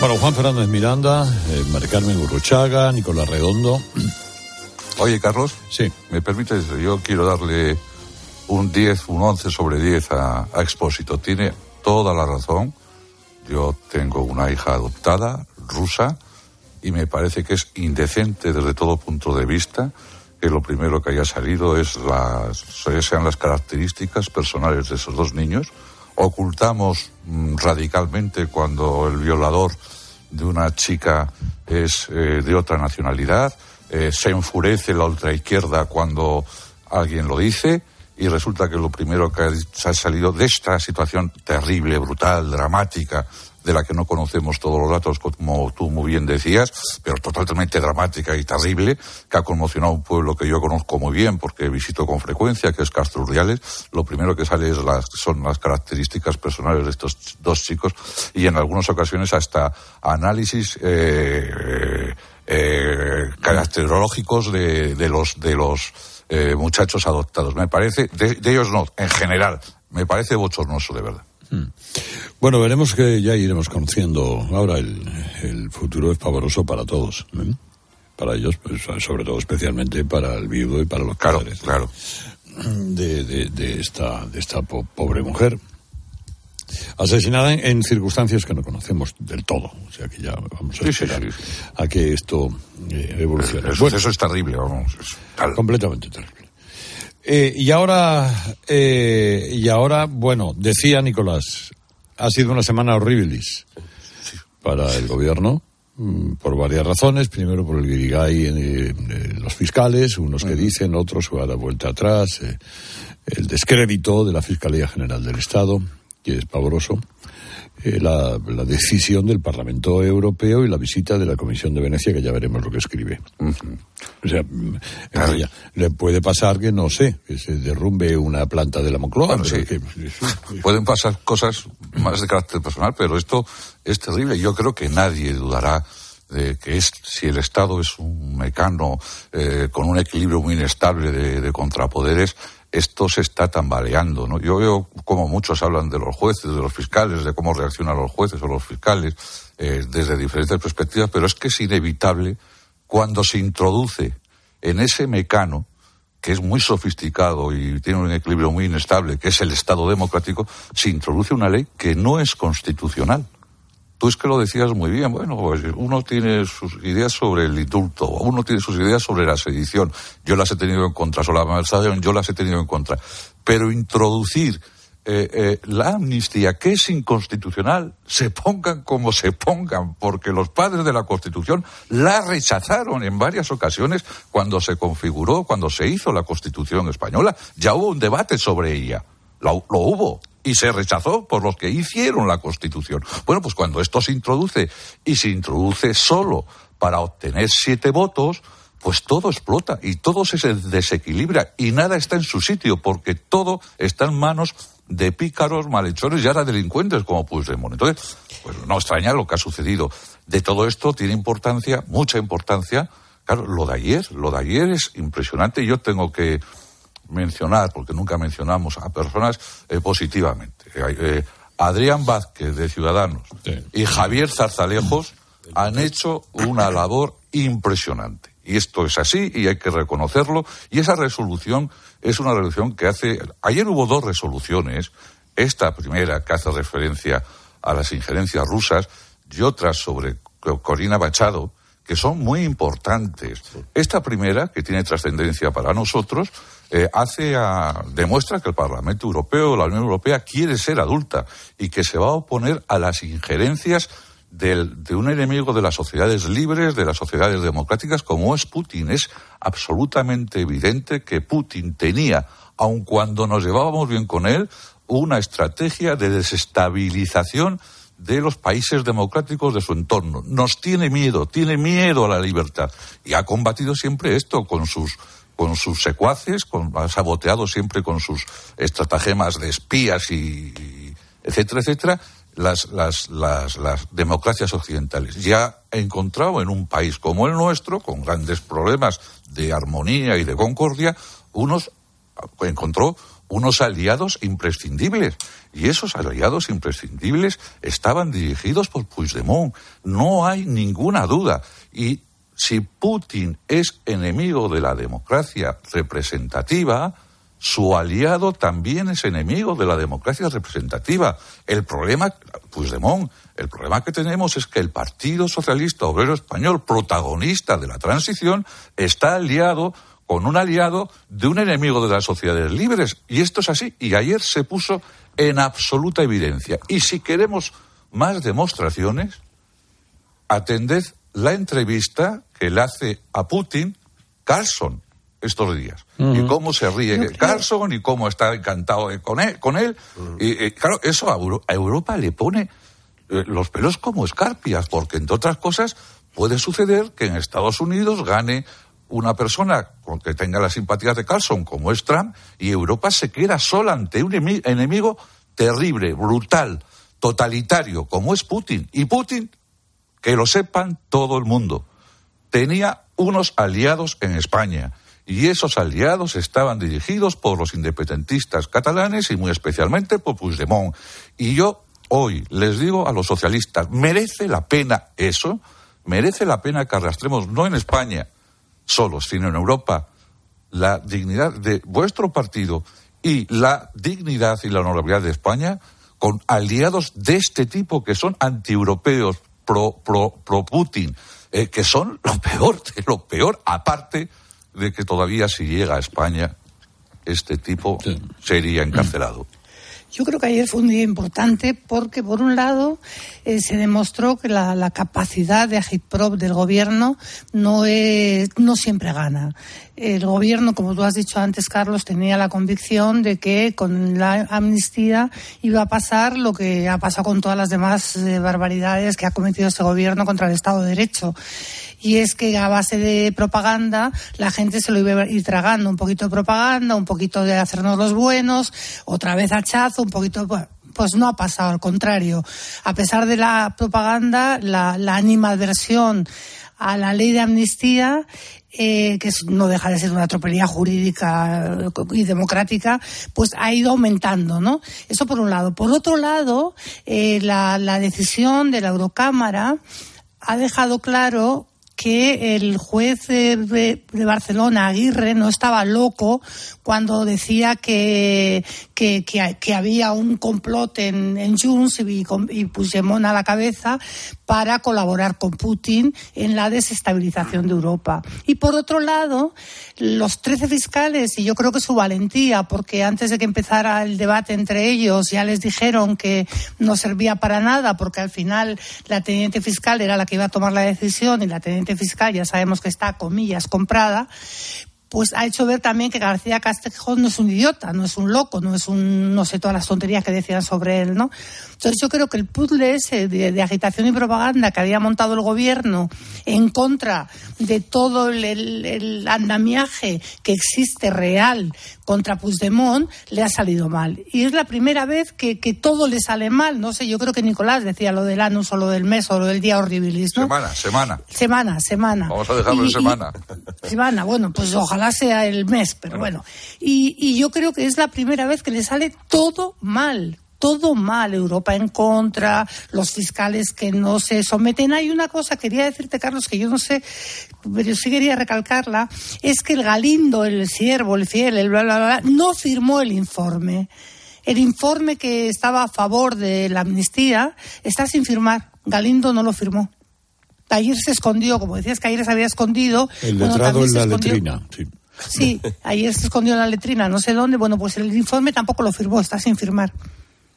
Bueno, Juan Fernández Miranda, eh, Mari Carmen Urruchaga, Nicolás Redondo. Oye, Carlos. Sí. ¿Me permites? Yo quiero darle un 10, un 11 sobre 10 a, a Expósito. Tiene toda la razón. Yo tengo una hija adoptada, rusa, y me parece que es indecente desde todo punto de vista que lo primero que haya salido es las, sean las características personales de esos dos niños. Ocultamos mm, radicalmente cuando el violador de una chica es eh, de otra nacionalidad. Eh, se enfurece la ultraizquierda cuando alguien lo dice y resulta que lo primero que ha salido de esta situación terrible, brutal, dramática, de la que no conocemos todos los datos, como tú muy bien decías, pero totalmente dramática y terrible, que ha conmocionado a un pueblo que yo conozco muy bien porque visito con frecuencia, que es Castro Urdiales. Lo primero que sale es las, son las características personales de estos dos chicos y en algunas ocasiones hasta análisis eh, eh, caracterológicos de, de los, de los eh, muchachos adoptados. Me parece, de ellos no, en general, me parece bochornoso, de verdad. Bueno, veremos que ya iremos conociendo. Ahora el, el futuro es pavoroso para todos. ¿eh? Para ellos, pues, sobre todo especialmente para el viudo y para los claro, padres claro. de, de, de esta, de esta po pobre mujer. Asesinada en, en circunstancias que no conocemos del todo. O sea que ya vamos a Sí, sí, esperar sí, a que esto eh, evolucione. El Bueno, suceso es terrible, vamos. es tal. completamente terrible. Eh, y ahora, eh, y ahora, bueno, decía Nicolás, ha sido una semana horribilis para el gobierno mm, por varias razones. Primero por el guirigay en, en los fiscales, unos que dicen, otros a la vuelta atrás, eh, el descrédito de la Fiscalía General del Estado, que es pavoroso. Eh, la, la decisión del Parlamento Europeo y la visita de la Comisión de Venecia, que ya veremos lo que escribe. O sea, mm, ya, le puede pasar que, no sé, que se derrumbe una planta de la Moncloa. Bueno, pero sí. que- Pueden pasar cosas más de carácter personal, pero esto es terrible. Yo creo que nadie dudará de que es, si el Estado es un mecano eh, con un equilibrio muy inestable de, de contrapoderes, esto se está tambaleando. ¿no? Yo veo como muchos hablan de los jueces, de los fiscales, de cómo reaccionan los jueces o los fiscales eh, desde diferentes perspectivas, pero es que es inevitable cuando se introduce en ese mecano que es muy sofisticado y tiene un equilibrio muy inestable, que es el Estado democrático, se introduce una ley que no es constitucional. Tú es que lo decías muy bien, bueno, pues uno tiene sus ideas sobre el indulto, uno tiene sus ideas sobre la sedición, yo las he tenido en contra, sobre la malversación, yo las he tenido en contra. Pero introducir eh, eh, la amnistía, que es inconstitucional, se pongan como se pongan, porque los padres de la Constitución la rechazaron en varias ocasiones cuando se configuró, cuando se hizo la Constitución española. Ya hubo un debate sobre ella. Lo, lo hubo y se rechazó por los que hicieron la Constitución. Bueno, pues cuando esto se introduce y se introduce solo para obtener siete votos, pues todo explota y todo se desequilibra y nada está en su sitio porque todo está en manos de pícaros, malhechores y ahora delincuentes como Puigdemont. Entonces, pues no extraña lo que ha sucedido. De todo esto tiene importancia, mucha importancia. Claro, lo de ayer, lo de ayer es impresionante. Yo tengo que mencionar, porque nunca mencionamos a personas eh, positivamente. Eh, Adrián Vázquez, de Ciudadanos, y Javier Zarzalejos han hecho una labor impresionante. Y esto es así y hay que reconocerlo. Y esa resolución es una resolución que hace. Ayer hubo dos resoluciones. Esta primera, que hace referencia a las injerencias rusas, y otra sobre Co- Corina Machado, que son muy importantes. Esta primera, que tiene trascendencia para nosotros, eh, hace a- demuestra que el Parlamento Europeo, la Unión Europea, quiere ser adulta y que se va a oponer a las injerencias del- de un enemigo de las sociedades libres, de las sociedades democráticas, como es Putin. Es absolutamente evidente que Putin tenía, aun cuando nos llevábamos bien con él, una estrategia de desestabilización de los países democráticos de su entorno. Nos tiene miedo, tiene miedo a la libertad. Y ha combatido siempre esto con sus con sus secuaces, con, ha saboteado siempre con sus estratagemas de espías y, y etcétera, etcétera, las, las, las, las democracias occidentales. Ya ha encontrado en un país como el nuestro, con grandes problemas de armonía y de concordia, unos encontró unos aliados imprescindibles. Y esos aliados imprescindibles estaban dirigidos por Puigdemont. No hay ninguna duda. Y si Putin es enemigo de la democracia representativa, su aliado también es enemigo de la democracia representativa. El problema, Puigdemont, el problema que tenemos es que el Partido Socialista Obrero Español, protagonista de la transición, está aliado con un aliado de un enemigo de las sociedades libres. Y esto es así. Y ayer se puso en absoluta evidencia. Y si queremos más demostraciones, atended la entrevista que le hace a Putin Carlson estos días. Y cómo se ríe Carlson y cómo está encantado con él. Con él. Y, y, claro, eso a, Euro- a Europa le pone eh, los pelos como escarpias, porque entre otras cosas puede suceder que en Estados Unidos gane una persona con que tenga las simpatías de Carlson, como es Trump, y Europa se queda sola ante un emi- enemigo terrible, brutal, totalitario, como es Putin. Y Putin, que lo sepan todo el mundo, tenía unos aliados en España. Y esos aliados estaban dirigidos por los independentistas catalanes y muy especialmente por Puigdemont. Y yo hoy les digo a los socialistas, ¿merece la pena eso? ¿Merece la pena que arrastremos, no en España solos, sino en Europa, la dignidad de vuestro partido y la dignidad y la honorabilidad de España con aliados de este tipo que son antieuropeos, pro, pro, pro Putin, eh, que son lo peor de lo peor, aparte de que todavía si llega a España, este tipo sería encarcelado. Yo creo que ayer fue un día importante porque, por un lado, eh, se demostró que la, capacidad de agitprop del gobierno no, es, no siempre gana. El gobierno, como tú has dicho antes, Carlos, tenía la convicción de que con la amnistía iba a pasar lo que ha pasado con todas las demás eh, barbaridades que ha cometido este gobierno contra el Estado de Derecho y es que a base de propaganda la gente se lo iba a ir tragando, un poquito de propaganda, un poquito de hacernos los buenos, otra vez hachazo, un poquito... Pues no ha pasado, al contrario. A pesar de la propaganda, la, la animadversión a la ley de amnistía eh, que no deja de ser una tropelía jurídica y democrática, pues ha ido aumentando, ¿no? Eso por un lado. Por otro lado, eh, la, la decisión de la Eurocámara ha dejado claro que el juez de, Barcelona, Aguirre, no estaba loco cuando decía que, que, había un complot en, en Junts y, y Puigdemont a la cabeza para colaborar con Putin en la desestabilización de Europa. Y por otro lado, los 13 fiscales, y yo creo que su valentía, porque antes de que empezara el debate entre ellos ya les dijeron que no servía para nada, porque al final la teniente fiscal era la que iba a tomar la decisión y la teniente fiscal ya sabemos que está, comillas, comprada, pues ha hecho ver también que García Castejón no es un idiota, no es un loco, no es un, no sé, todas las tonterías que decían sobre él, ¿no? Entonces yo creo que el puzzle ese de, agitación y propaganda que había montado el gobierno en contra de todo el, andamiaje que existe real contra Puigdemont le ha salido mal. Y es la primera vez que, todo le sale mal. No sé, yo creo que Nicolás decía lo del anus o lo del mes o lo del día horribilis, ¿no? Semana, semana. Semana, semana. Vamos a dejarlo en semana. semana, bueno, pues ojalá sea el mes, pero bueno. Y, y yo creo que es la primera vez que le sale todo mal, todo mal, Europa en contra, los fiscales que no se someten. Hay una cosa, quería decirte, Carlos, que yo no sé, pero sí quería recalcarla, es que el Galindo, el siervo, el fiel, el bla, bla, bla, no firmó el informe. El informe que estaba a favor de la amnistía está sin firmar. Galindo no lo firmó. Ayer se escondió, como decías que ayer se había escondido. El letrado en la letrina, sí. Sí, ayer se escondió en la letrina, no sé dónde. Bueno, pues el informe tampoco lo firmó, está sin firmar.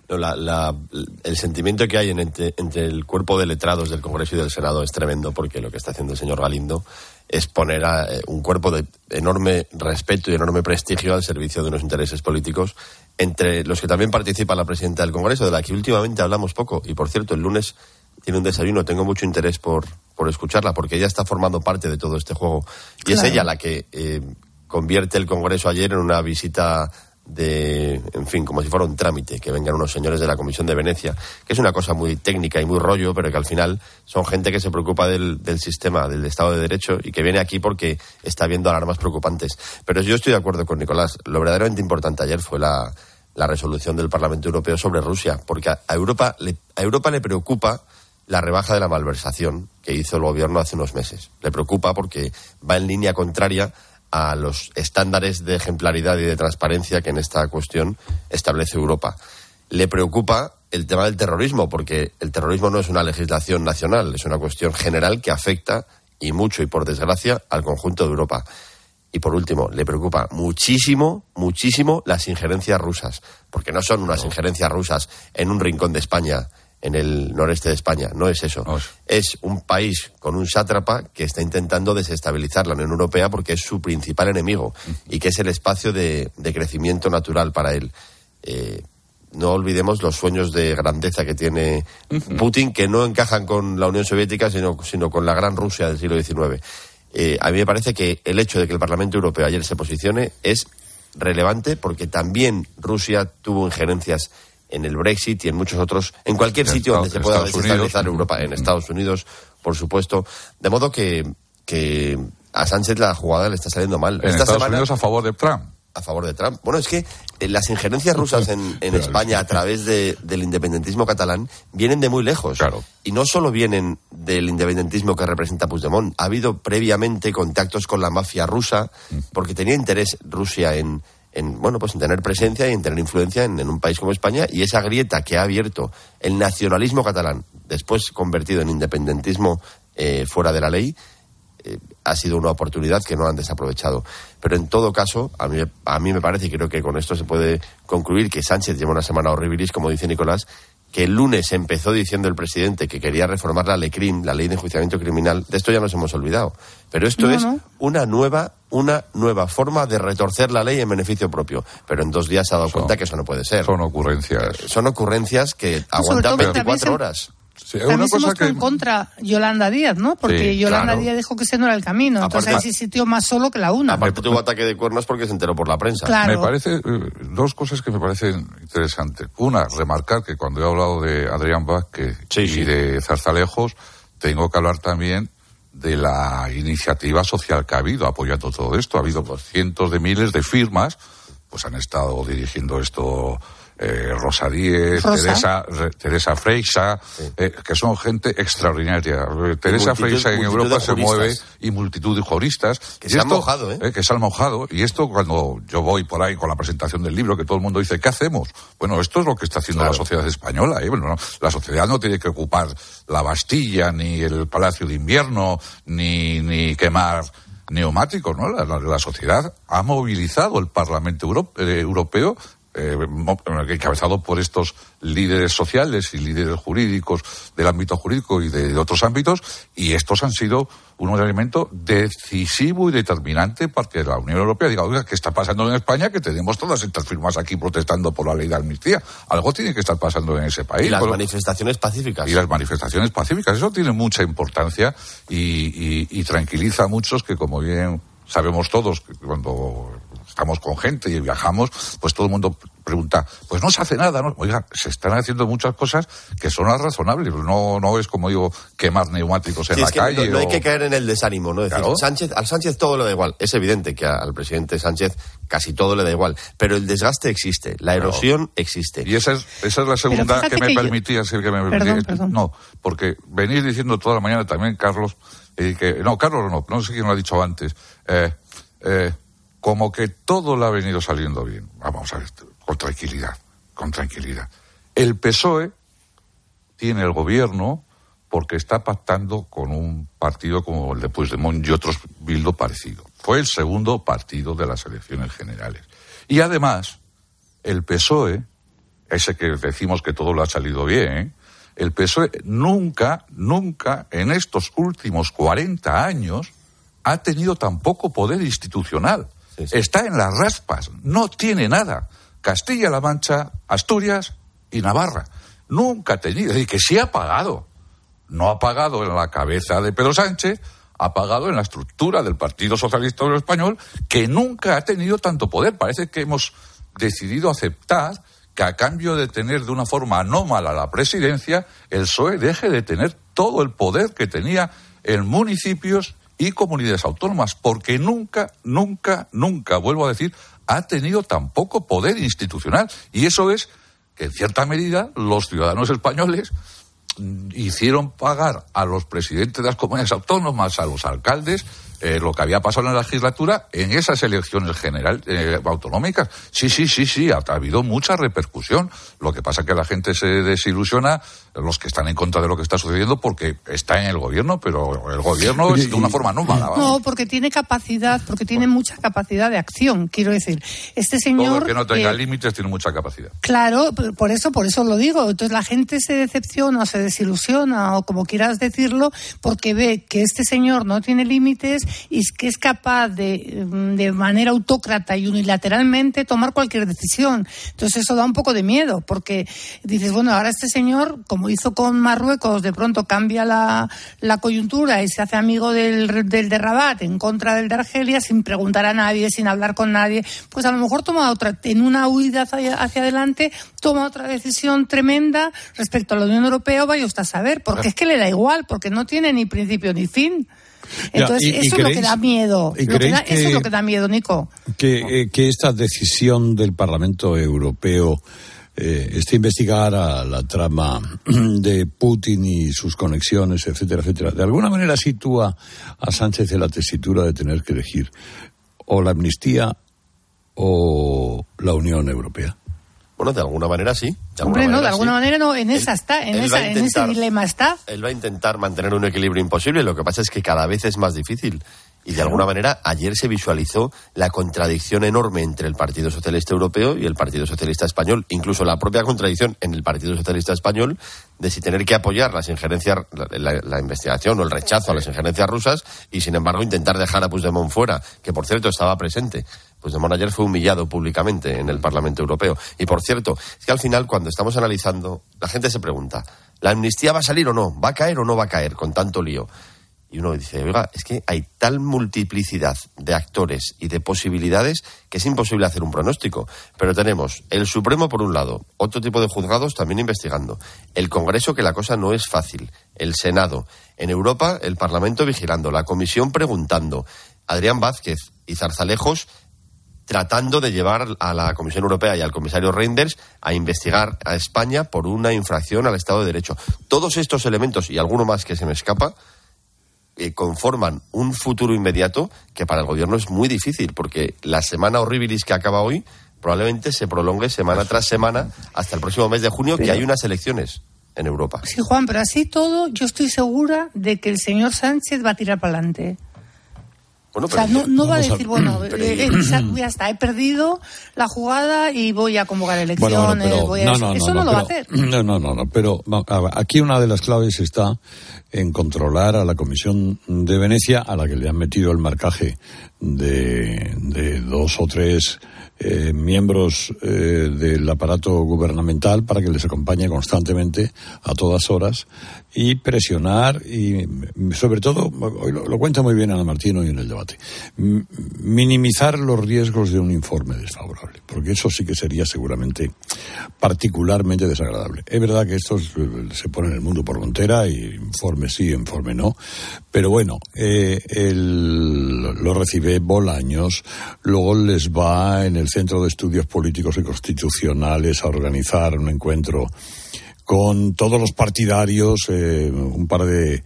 El sentimiento que hay entre, el cuerpo de letrados del Congreso y del Senado es tremendo porque lo que está haciendo el señor Galindo es poner a, eh, un cuerpo de enorme respeto y enorme prestigio al servicio de unos intereses políticos entre los que también participa la presidenta del Congreso, de la que últimamente hablamos poco. Y por cierto, el lunes tiene un desayuno, tengo mucho interés por, por escucharla porque ella está formando parte de todo este juego. Y es ella la que eh, convierte el Congreso ayer en una visita de, en fin, como si fuera un trámite, que vengan unos señores de la Comisión de Venecia, que es una cosa muy técnica y muy rollo, pero que al final son gente que se preocupa del, sistema, del Estado de Derecho y que viene aquí porque está viendo alarmas preocupantes. Pero yo estoy de acuerdo con Nicolás. Lo verdaderamente importante ayer fue la, resolución del Parlamento Europeo sobre Rusia, porque a Europa le, a Europa le preocupa la rebaja de la malversación que hizo el gobierno hace unos meses. Le preocupa porque va en línea contraria a los estándares de ejemplaridad y de transparencia que en esta cuestión establece Europa. Le preocupa el tema del terrorismo, porque el terrorismo no es una legislación nacional, es una cuestión general que afecta, y mucho y por desgracia, al conjunto de Europa. Y por último, le preocupa muchísimo, muchísimo las injerencias rusas, porque no son unas injerencias rusas en un rincón de España en el noreste de España. No es eso. Es un país con un sátrapa que está intentando desestabilizar la Unión Europea porque es su principal enemigo y que es el espacio de, crecimiento natural para él. Eh, no olvidemos los sueños de grandeza que tiene Putin, que no encajan con la Unión Soviética, sino, sino con la gran Rusia del siglo XIX. Eh, a mí me parece que el hecho de que el Parlamento Europeo ayer se posicione es relevante porque también Rusia tuvo injerencias en el Brexit y en muchos otros, en cualquier sitio donde se pueda desestabilizar Europa, en Estados Unidos, por supuesto. De modo que, que a Sánchez la jugada le está saliendo mal. En Estados Unidos a favor de Trump. A favor de Trump. Bueno, es que eh, las injerencias rusas en, España a través de, del independentismo catalán vienen de muy lejos. Claro. Y no solo vienen del independentismo que representa Puigdemont. Ha habido previamente contactos con la mafia rusa porque tenía interés Rusia en, en, bueno, pues en tener presencia y en tener influencia en, un país como España y esa grieta que ha abierto el nacionalismo catalán, después convertido en independentismo eh, fuera de la ley, eh, ha sido una oportunidad que no han desaprovechado. Pero en todo caso, a mí, a mí me parece, y creo que con esto se puede concluir, que Sánchez lleva una semana horribilis, como dice Nicolás, que el lunes empezó diciendo el presidente que quería reformar la ley la ley de enjuiciamiento criminal, de esto ya nos hemos olvidado. Pero esto es una nueva, una nueva forma de retorcer la ley en beneficio propio. Pero en dos días se ha dado cuenta que eso no puede ser. Son ocurrencias. Eh, son ocurrencias que aguantan 24 horas. Sí, También se mostró en contra Yolanda Díaz, ¿no? Porque Yolanda Díaz dijo que ese no era el camino. entonces ahí se sintió más solo que la una. Aparte tuvo ataque de cuernos porque se enteró por la prensa. Me parece, eh, dos cosas que me parecen interesantes. Una, remarcar que cuando he hablado de Adrián Vázquez y de Zarzalejos, tengo que hablar también de la iniciativa social que ha habido apoyando todo esto. Ha habido cientos de miles de firmas, pues han estado dirigiendo esto eh, Rosa Díez, Teresa, Teresa Freixa, eh, que son gente extraordinaria. Teresa Freixa en Europa se mueve y multitud de juristas. Que se han mojado, ¿eh? Que se han mojado. Y esto cuando yo voy por ahí con la presentación del libro, que todo el mundo dice, ¿qué hacemos? Bueno, esto es lo que está haciendo la sociedad española. ¿eh? Bueno, la sociedad no tiene que ocupar la Bastilla, ni el Palacio de Invierno, ni, ni quemar neumáticos, ¿no? La, sociedad ha movilizado el Parlamento Europeo eh, encabezado por estos líderes sociales y líderes jurídicos del ámbito jurídico y de, otros ámbitos, y estos han sido un elemento decisivo y determinante para que la Unión Europea diga, oiga, ¿qué está pasando en España? Que tenemos todas estas firmas aquí protestando por la ley de amnistía. Algo tiene que estar pasando en ese país. Y las manifestaciones pacíficas. Y las manifestaciones pacíficas. Eso tiene mucha importancia y, y tranquiliza a muchos que, como bien sabemos todos, que cuando estamos con gente y viajamos, pues todo el mundo pregunta, pues no se hace nada, ¿no? Oiga, se están haciendo muchas cosas que son las razonables, no, no es como digo, quemar neumáticos en la calle. No, hay que caer en el desánimo, ¿no? Decir, Sánchez, al Sánchez todo le da igual. Es evidente que al presidente Sánchez casi todo le da igual, pero el desgaste existe, la erosión existe. Y esa es, esa es la segunda que me permitía, que me permitía. No, porque venís diciendo toda la mañana también, Carlos, eh, que, no, Carlos no, no sé quién lo ha dicho antes, eh, eh, como que todo le ha venido saliendo bien. Vamos a ver, con tranquilidad, con tranquilidad. El PSOE tiene el gobierno porque está pactando con un partido como el de Puigdemont y otros Bildo parecido. Fue el segundo partido de las elecciones generales. Y además, el PSOE, ese que decimos que todo le ha salido bien, el PSOE nunca, nunca en estos últimos 40 años ha tenido tan poco poder institucional. Está en las raspas, no tiene nada. Castilla-La Mancha, Asturias y Navarra. Nunca ha tenido, y que sí ha pagado. No ha pagado en la cabeza de Pedro Sánchez, ha pagado en la estructura del Partido Socialista Español, que nunca ha tenido tanto poder. Parece que hemos decidido aceptar que a cambio de tener de una forma anómala la presidencia, el PSOE deje de tener todo el poder que tenía en municipios y comunidades autónomas, porque nunca, nunca, nunca, vuelvo a decir, ha tenido tan poco poder institucional. Y eso es que, en cierta medida, los ciudadanos españoles hicieron pagar a los presidentes de las comunidades autónomas, a los alcaldes, eh, lo que había pasado en la legislatura en esas elecciones general, eh, autonómicas. Sí, sí, sí, sí, ha, habido mucha repercusión. Lo que pasa es que la gente se desilusiona, los que están en contra de lo que está sucediendo, porque está en el gobierno, pero el gobierno es de una forma no mala. No, porque tiene capacidad, porque tiene mucha capacidad de acción, quiero decir. Este señor... Todo que no tenga límites tiene mucha capacidad. Claro, por eso, por eso lo digo. Entonces la gente se decepciona, se desilusiona, o como quieras decirlo, porque ve que este señor no tiene límites y que es capaz de, mm, de manera autócrata y unilateralmente tomar cualquier decisión. Entonces eso da un poco de miedo, porque dices, bueno, ahora este señor, como hizo con Marruecos, de pronto cambia la, la coyuntura y se hace amigo del, del de Rabat en contra del de Argelia sin preguntar a nadie, sin hablar con nadie, pues a lo mejor toma otra, en una huida hacia, hacia adelante, toma otra decisión tremenda respecto a la Unión Europea, vaya usted a saber, porque es que le da igual, porque no tiene ni principio ni fin. Entonces, eso es lo que da miedo. eso es lo que da miedo, Nico. Que, eh, que esta decisión del Parlamento Europeo eh, este investigar a la trama de Putin y sus conexiones, etcétera, etcétera, de alguna manera sitúa a Sánchez en la tesitura de tener que elegir o la amnistía o la Unión Europea? Bueno, de alguna manera sí. De Hombre, no, de alguna manera no, en esa está, en, esa, en ese dilema está. Él va a intentar mantener un equilibrio imposible, lo que pasa es que cada vez es más difícil. Y de alguna manera ayer se visualizó la contradicción enorme entre el Partido Socialista Europeo y el Partido Socialista Español, incluso la propia contradicción en el Partido Socialista Español de si tener que apoyar las injerencias, la, investigación o el rechazo a las injerencias rusas y sin embargo intentar dejar a Puigdemont fuera, que por cierto estaba presente. Puigdemont ayer fue humillado públicamente en el Parlamento Europeo. Y por cierto, es que al final cuando estamos analizando, la gente se pregunta, ¿la amnistía va a salir o no? ¿Va a caer o no va a caer con tanto lío? Y uno dice, oiga, es que hay tal multiplicidad de actores y de posibilidades que es imposible hacer un pronóstico. Pero tenemos el Supremo por un lado, otro tipo de juzgados también investigando, el Congreso que la cosa no es fácil, el Senado, en Europa el Parlamento vigilando, la Comisión preguntando, Adrián Vázquez y Zarzalejos tratando de llevar a la Comisión Europea y al comisario Reinders a investigar a España por una infracción al Estado de Derecho. Todos estos elementos y alguno más que se me escapa eh, conforman un futuro inmediato que para el gobierno es muy difícil, porque la semana horribilis que acaba hoy probablemente se prolongue semana tras semana hasta el próximo mes de junio, que hay unas elecciones en Europa. Sí, Juan, pero así todo, yo estoy segura de que el señor Sánchez va a tirar para adelante o sea, no, va a decir, bueno, eh, ya está, he perdido la jugada y voy a convocar elecciones. eso no, lo va a hacer. No, no, no, pero aquí una de las claves está en controlar a la Comisión de Venecia, a la que le han metido el marcaje de, de dos o tres eh, miembros eh, del aparato gubernamental para que les acompañe constantemente a todas horas y presionar y sobre todo, lo, lo cuenta muy bien Ana Martín hoy en el debate, minimizar los riesgos de un informe desfavorable, porque eso sí que sería seguramente particularmente desagradable. Es verdad que esto se pone en el mundo por montera y informe sí, informe no, pero bueno, eh, lo recibe Bolaños, luego les va en el Centro de Estudios Políticos y Constitucionales a organizar un encuentro con todos los partidarios, eh, un par de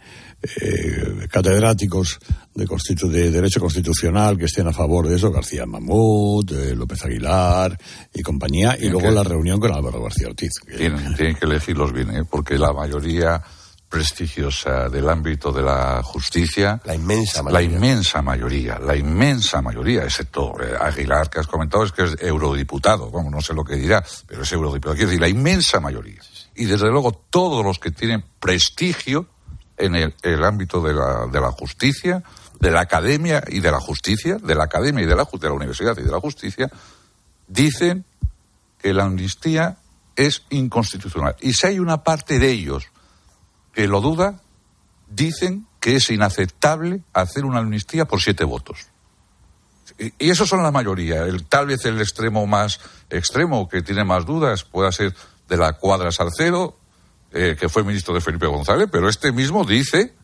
eh, catedráticos de, de, Derecho Constitucional que estén a favor de eso, García Mamut, eh, López Aguilar y compañía, y luego la reunión con Álvaro García Ortiz. Tienen, tienen que elegirlos bien, ¿eh? porque la mayoría prestigiosa del ámbito de la justicia. La inmensa mayoría. La inmensa mayoría, la inmensa mayoría, excepto Aguilar, que has comentado, es que es eurodiputado. Bueno, no sé lo que dirá, pero es eurodiputado. Quiero decir, la inmensa mayoría. Y desde luego todos los que tienen prestigio en el, ámbito de la, de la, justicia, de la academia y de la justicia, de la academia y de la, de la universidad y de la justicia, dicen que la amnistía es inconstitucional. Y si hay una parte de ellos que lo duda, dicen que es inaceptable hacer una amnistía por siete votos. Y, eso son la mayoría. El, tal vez el extremo más extremo que tiene más dudas pueda ser de la cuadra Salcedo, eh, que fue ministro de Felipe González, pero este mismo dice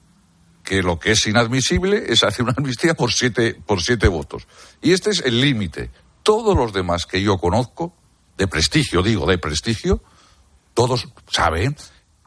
que lo que es inadmisible es hacer una amnistía por siete, por siete votos. Y este es el límite. Todos los demás que yo conozco, de prestigio, digo, de prestigio, todos saben,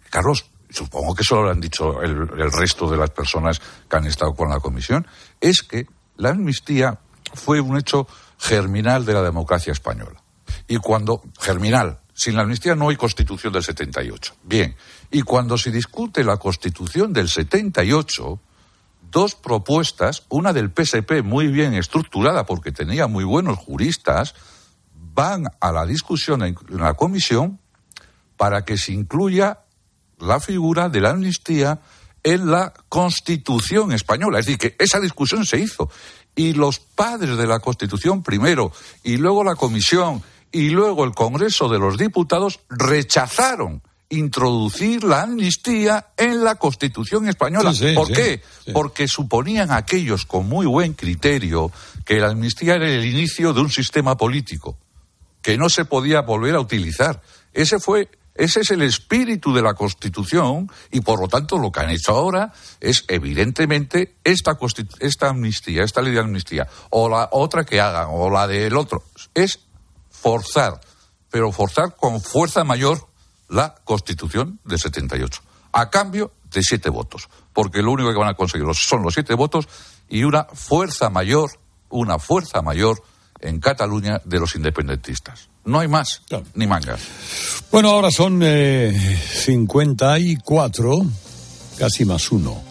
Carlos, supongo que eso lo han dicho el, resto de las personas que han estado con la comisión, es que la amnistía fue un hecho germinal de la democracia española. Y cuando, germinal, sin la amnistía no hay constitución del 78. Bien, y cuando se discute la constitución del 78, dos propuestas, una del PSP muy bien estructurada porque tenía muy buenos juristas, van a la discusión en la comisión para que se incluya la figura de la amnistía en la Constitución española. Es decir, que esa discusión se hizo. Y los padres de la Constitución primero, y luego la Comisión, y luego el Congreso de los Diputados rechazaron introducir la amnistía en la Constitución española. ¿Por qué? Porque suponían aquellos con muy buen criterio que la amnistía era el inicio de un sistema político que no se podía volver a utilizar. Ese fue ese es el espíritu de la Constitución y, por lo tanto, lo que han hecho ahora es, evidentemente, esta, esta amnistía, esta ley de amnistía, o la otra que hagan, o la del otro, es forzar, pero forzar con fuerza mayor la Constitución de 78, a cambio de siete votos, porque lo único que van a conseguir son los siete votos y una fuerza mayor, una fuerza mayor en Cataluña de los independentistas. No hay más, ni manga. Bueno, ahora son eh, 54, casi más uno.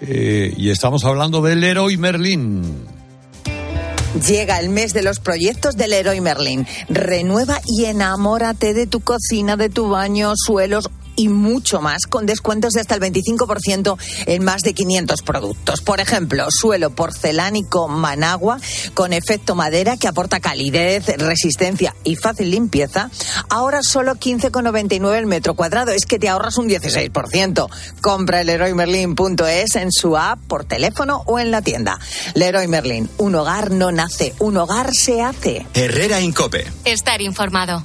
Eh, y estamos hablando del Leroy Merlin. Llega el mes de los proyectos del Leroy Merlin. Renueva y enamórate de tu cocina, de tu baño, suelos y mucho más con descuentos de hasta el 25% en más de 500 productos. Por ejemplo, suelo porcelánico Managua con efecto madera que aporta calidez, resistencia y fácil limpieza. Ahora solo 15,99 el metro cuadrado. Es que te ahorras un 16%. Compra el Merlin.es en su app, por teléfono o en la tienda. Leroy Merlin, un hogar no nace, un hogar se hace. Herrera Incope. Estar informado.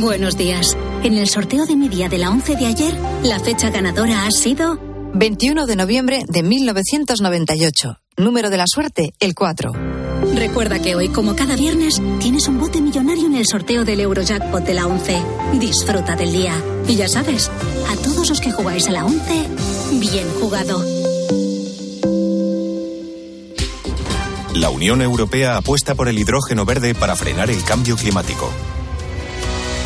Buenos días. En el sorteo de mi día de la 11 de ayer, la fecha ganadora ha sido 21 de noviembre de 1998. Número de la suerte, el 4. Recuerda que hoy, como cada viernes, tienes un bote millonario en el sorteo del Eurojackpot de la 11. Disfruta del día. Y ya sabes, a todos los que jugáis a la 11, bien jugado. La Unión Europea apuesta por el hidrógeno verde para frenar el cambio climático.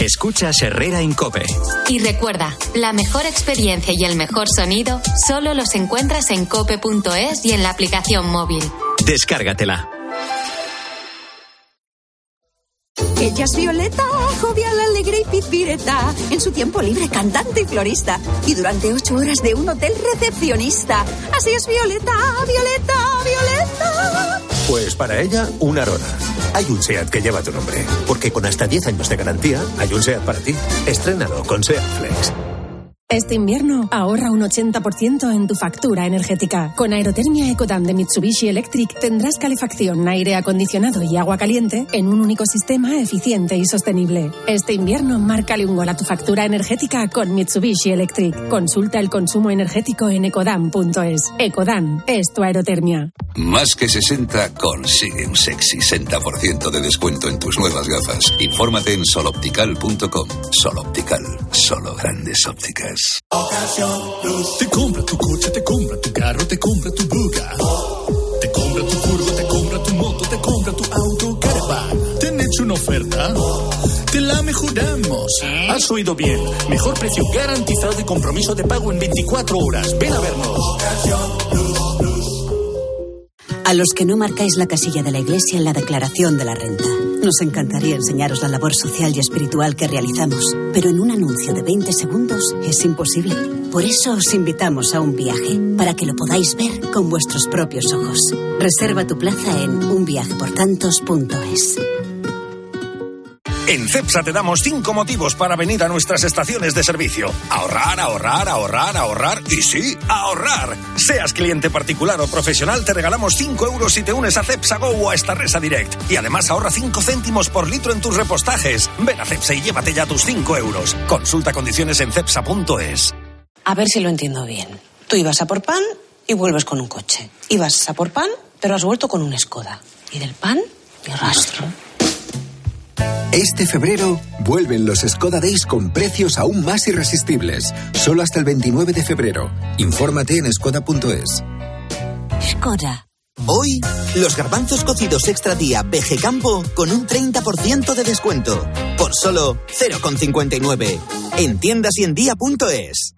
Escuchas Herrera Incope. Y recuerda, la mejor experiencia y el mejor sonido solo los encuentras en cope.es y en la aplicación móvil. Descárgatela. Ella es Violeta, jovial, alegre y pizpireta. En su tiempo libre, cantante y florista. Y durante ocho horas de un hotel recepcionista. Así es Violeta, Violeta, Violeta. Pues para ella, un Arona. Hay un SEAT que lleva tu nombre. Porque con hasta 10 años de garantía, hay un SEAT para ti. Estrénalo con SEAT Flex. Este invierno ahorra un 80% en tu factura energética. Con Aerotermia Ecodan de Mitsubishi Electric tendrás calefacción, aire acondicionado y agua caliente en un único sistema eficiente y sostenible. Este invierno márcale un gol a tu factura energética con Mitsubishi Electric. Consulta el consumo energético en ecodan.es. Ecodan es tu aerotermia. Más que 60 consigue un sexy 60% de descuento en tus nuevas gafas. Infórmate en soloptical.com. Soloptical, solo grandes ópticas. Te compra tu coche, te compra tu carro, te compra tu buga. Te compra tu furgo, te compra tu moto, te compra tu auto, caravan. ¿Te han hecho una oferta? Te la mejoramos. Has oído bien. Mejor precio garantizado y compromiso de pago en 24 horas. Ven a vernos. A los que no marcáis la casilla de la iglesia en la declaración de la renta. Nos encantaría enseñaros la labor social y espiritual que realizamos, pero en un anuncio de 20 segundos es imposible. Por eso os invitamos a un viaje, para que lo podáis ver con vuestros propios ojos. Reserva tu plaza en unviajeportantos.es. En CEPSA te damos cinco motivos para venir a nuestras estaciones de servicio. Ahorrar, ahorrar, ahorrar, ahorrar y sí, ahorrar. Seas cliente particular o profesional, te regalamos 5 euros si te unes a CEPSA Go o a esta Resa Direct. Y además ahorra 5 céntimos por litro en tus repostajes. Ven a CEPSA y llévate ya tus 5 euros. Consulta condiciones en CEPSA.es. A ver si lo entiendo bien. Tú ibas a por pan y vuelves con un coche. Ibas a por pan, pero has vuelto con un Skoda. Y del pan, ni rastro. Este febrero vuelven los Skoda Days con precios aún más irresistibles. Solo hasta el 29 de febrero. Infórmate en skoda.es. Skoda. Hoy, los garbanzos cocidos extra día PG Campo con un 30% de descuento. Por solo 0,59. En tiendas y en día.es.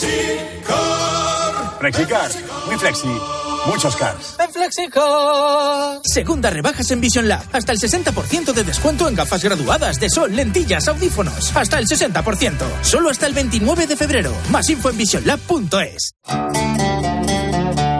Flexicar. Flexicar, muy flexi. Muchos cars. En Flexicar. Segunda rebajas en Vision Lab. Hasta el 60% de descuento en gafas graduadas de sol, lentillas, audífonos. Hasta el 60%. Solo hasta el 29 de febrero. Más info en visionlab.es.